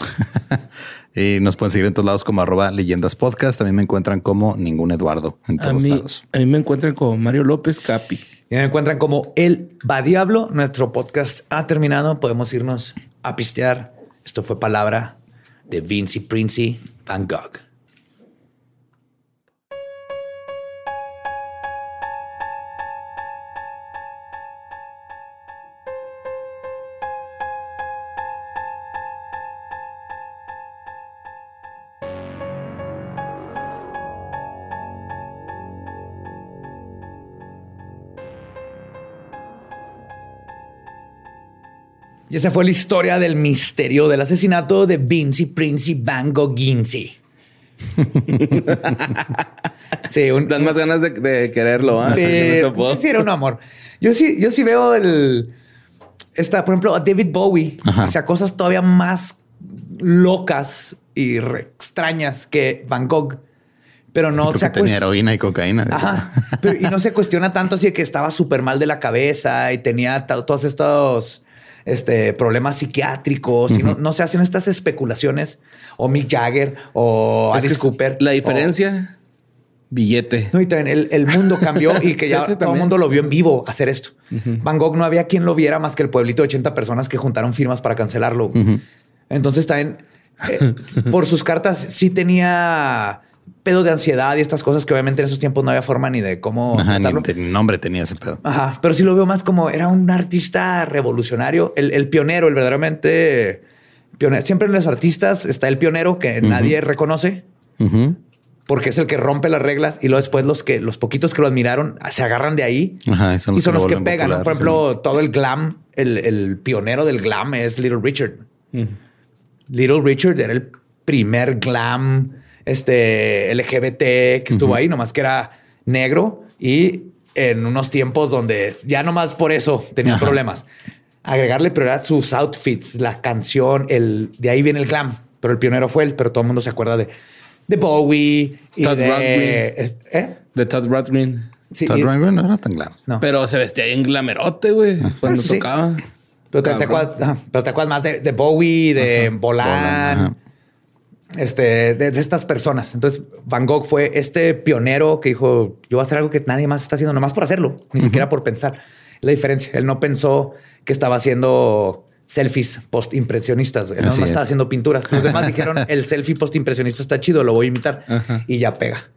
Speaker 1: y nos pueden seguir en todos lados como arroba leyendas podcast. También me encuentran como ningún Eduardo en
Speaker 2: A
Speaker 1: todos
Speaker 2: mí,
Speaker 1: lados.
Speaker 2: a mí me encuentran con Mario López Capi.
Speaker 3: Y me encuentran como El Va Diablo. Nuestro podcast ha terminado. Podemos irnos a pistear. Esto fue palabra de Vinci Princi Van Gogh. Y esa fue la historia del misterio del asesinato de Vinci Princi Van Gogh Ginzi. sí, un,
Speaker 2: Dan más ganas de, de quererlo, ¿ah?
Speaker 3: Sí, sí, sí, era un amor. Yo sí, yo sí veo el. Esta, por ejemplo, a David Bowie
Speaker 1: Ajá.
Speaker 3: hacía cosas todavía más locas y re extrañas que Van Gogh, pero no
Speaker 1: Porque
Speaker 3: se
Speaker 1: tenía heroína y cocaína.
Speaker 3: Ajá. Pero- y no se cuestiona tanto así de que estaba súper mal de la cabeza y tenía to- todos estos este, problemas psiquiátricos y no, no se hacen estas especulaciones o Mick Jagger o Alice Cooper.
Speaker 2: La
Speaker 3: o-
Speaker 2: diferencia, billete.
Speaker 3: no, y también el, el mundo cambió y que ya
Speaker 2: sí,
Speaker 3: todo el mundo lo vio en vivo hacer esto. Van Gogh no había quien lo viera más que el pueblito de 80 personas que juntaron firmas para cancelarlo. Entonces también eh, por sus cartas sí tenía pedo de ansiedad y estas cosas que obviamente en esos tiempos no había forma ni de cómo
Speaker 1: Ajá, ni, te- ni nombre tenía ese pedo.
Speaker 3: Ajá, pero sí lo veo más como era un artista revolucionario, el, el pionero, el verdaderamente pionero. Siempre en los artistas está el pionero que nadie reconoce porque es el que rompe las reglas y luego después los que los poquitos que lo admiraron se agarran de ahí
Speaker 1: Ajá, y son
Speaker 3: y
Speaker 1: los
Speaker 3: son
Speaker 1: que
Speaker 3: los pegan. Por ejemplo, todo el glam, el, el pionero del glam es Little Richard. Little Richard era el primer glam este LGBT que estuvo ahí, nomás que era negro y en unos tiempos donde ya nomás por eso tenían
Speaker 1: Ajá.
Speaker 3: problemas. Agregarle prioridad sus outfits, la canción, el de ahí viene el glam, pero el pionero fue él, pero todo el mundo se acuerda de, de Bowie y
Speaker 2: Todd
Speaker 3: de es- ¿eh?
Speaker 2: De Todd Rundgren.
Speaker 3: Sí,
Speaker 1: Todd Rundgren no era tan claro.
Speaker 3: no.
Speaker 2: Pero se vestía en glamerote, güey. Cuando
Speaker 3: Ah, sí.
Speaker 2: tocaba.
Speaker 3: Pero te, te acuerdas, ajá, pero te acuerdas más de, de Bowie, de Bolán,
Speaker 1: Bolan, ajá.
Speaker 3: Este, de, de estas personas. Entonces, Van Gogh fue este pionero que dijo: Yo voy a hacer algo que nadie más está haciendo, nomás por hacerlo, ni siquiera por pensar. La diferencia. Él no pensó que estaba haciendo selfies post impresionistas. Él
Speaker 1: Así
Speaker 3: no
Speaker 1: es.
Speaker 3: estaba haciendo pinturas. Los demás dijeron: El selfie post impresionista está chido, lo voy a imitar y ya pega.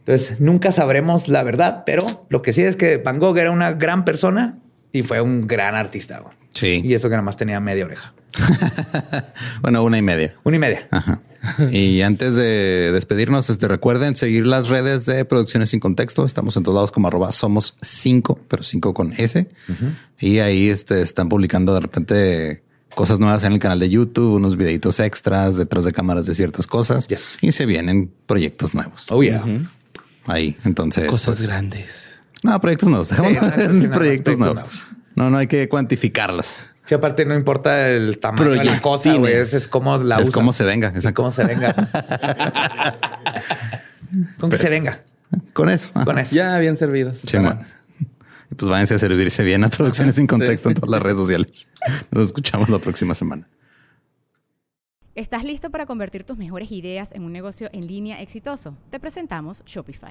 Speaker 3: Entonces, nunca sabremos la verdad, pero lo que sí es que Van Gogh era una gran persona y fue un gran artista.
Speaker 1: Sí.
Speaker 3: Y eso que nada más tenía media oreja.
Speaker 1: bueno, una y media.
Speaker 3: Una y media.
Speaker 1: Ajá. Y antes de despedirnos, este, recuerden seguir las redes de Producciones Sin Contexto. Estamos en todos lados como arroba somos cinco, pero cinco con S. Y ahí este, están publicando de repente cosas nuevas en el canal de YouTube, unos videitos extras detrás de cámaras de ciertas cosas.
Speaker 3: Yes.
Speaker 1: Y se vienen proyectos nuevos
Speaker 3: Oh, yeah.
Speaker 1: ahí. Entonces,
Speaker 2: Cosas
Speaker 1: pues,
Speaker 2: grandes.
Speaker 1: no, proyectos nuevos.
Speaker 3: Sí,
Speaker 1: proyectos
Speaker 3: proyectos
Speaker 1: nuevos.
Speaker 3: nuevos.
Speaker 1: No, no hay que cuantificarlas.
Speaker 3: Sí, aparte no importa el tamaño de la cosa, güey. Es, es cómo la
Speaker 1: es
Speaker 3: usas
Speaker 1: como se venga. Exacto.
Speaker 3: cómo se venga. Con que se venga.
Speaker 1: Con eso.
Speaker 3: Con eso.
Speaker 2: Ya bien servidos.
Speaker 1: Sí, pues váyanse a servirse bien a Producciones sin Contexto en todas las redes sociales. Nos escuchamos la próxima semana.
Speaker 4: ¿Estás listo para convertir tus mejores ideas en un negocio en línea exitoso? Te presentamos Shopify.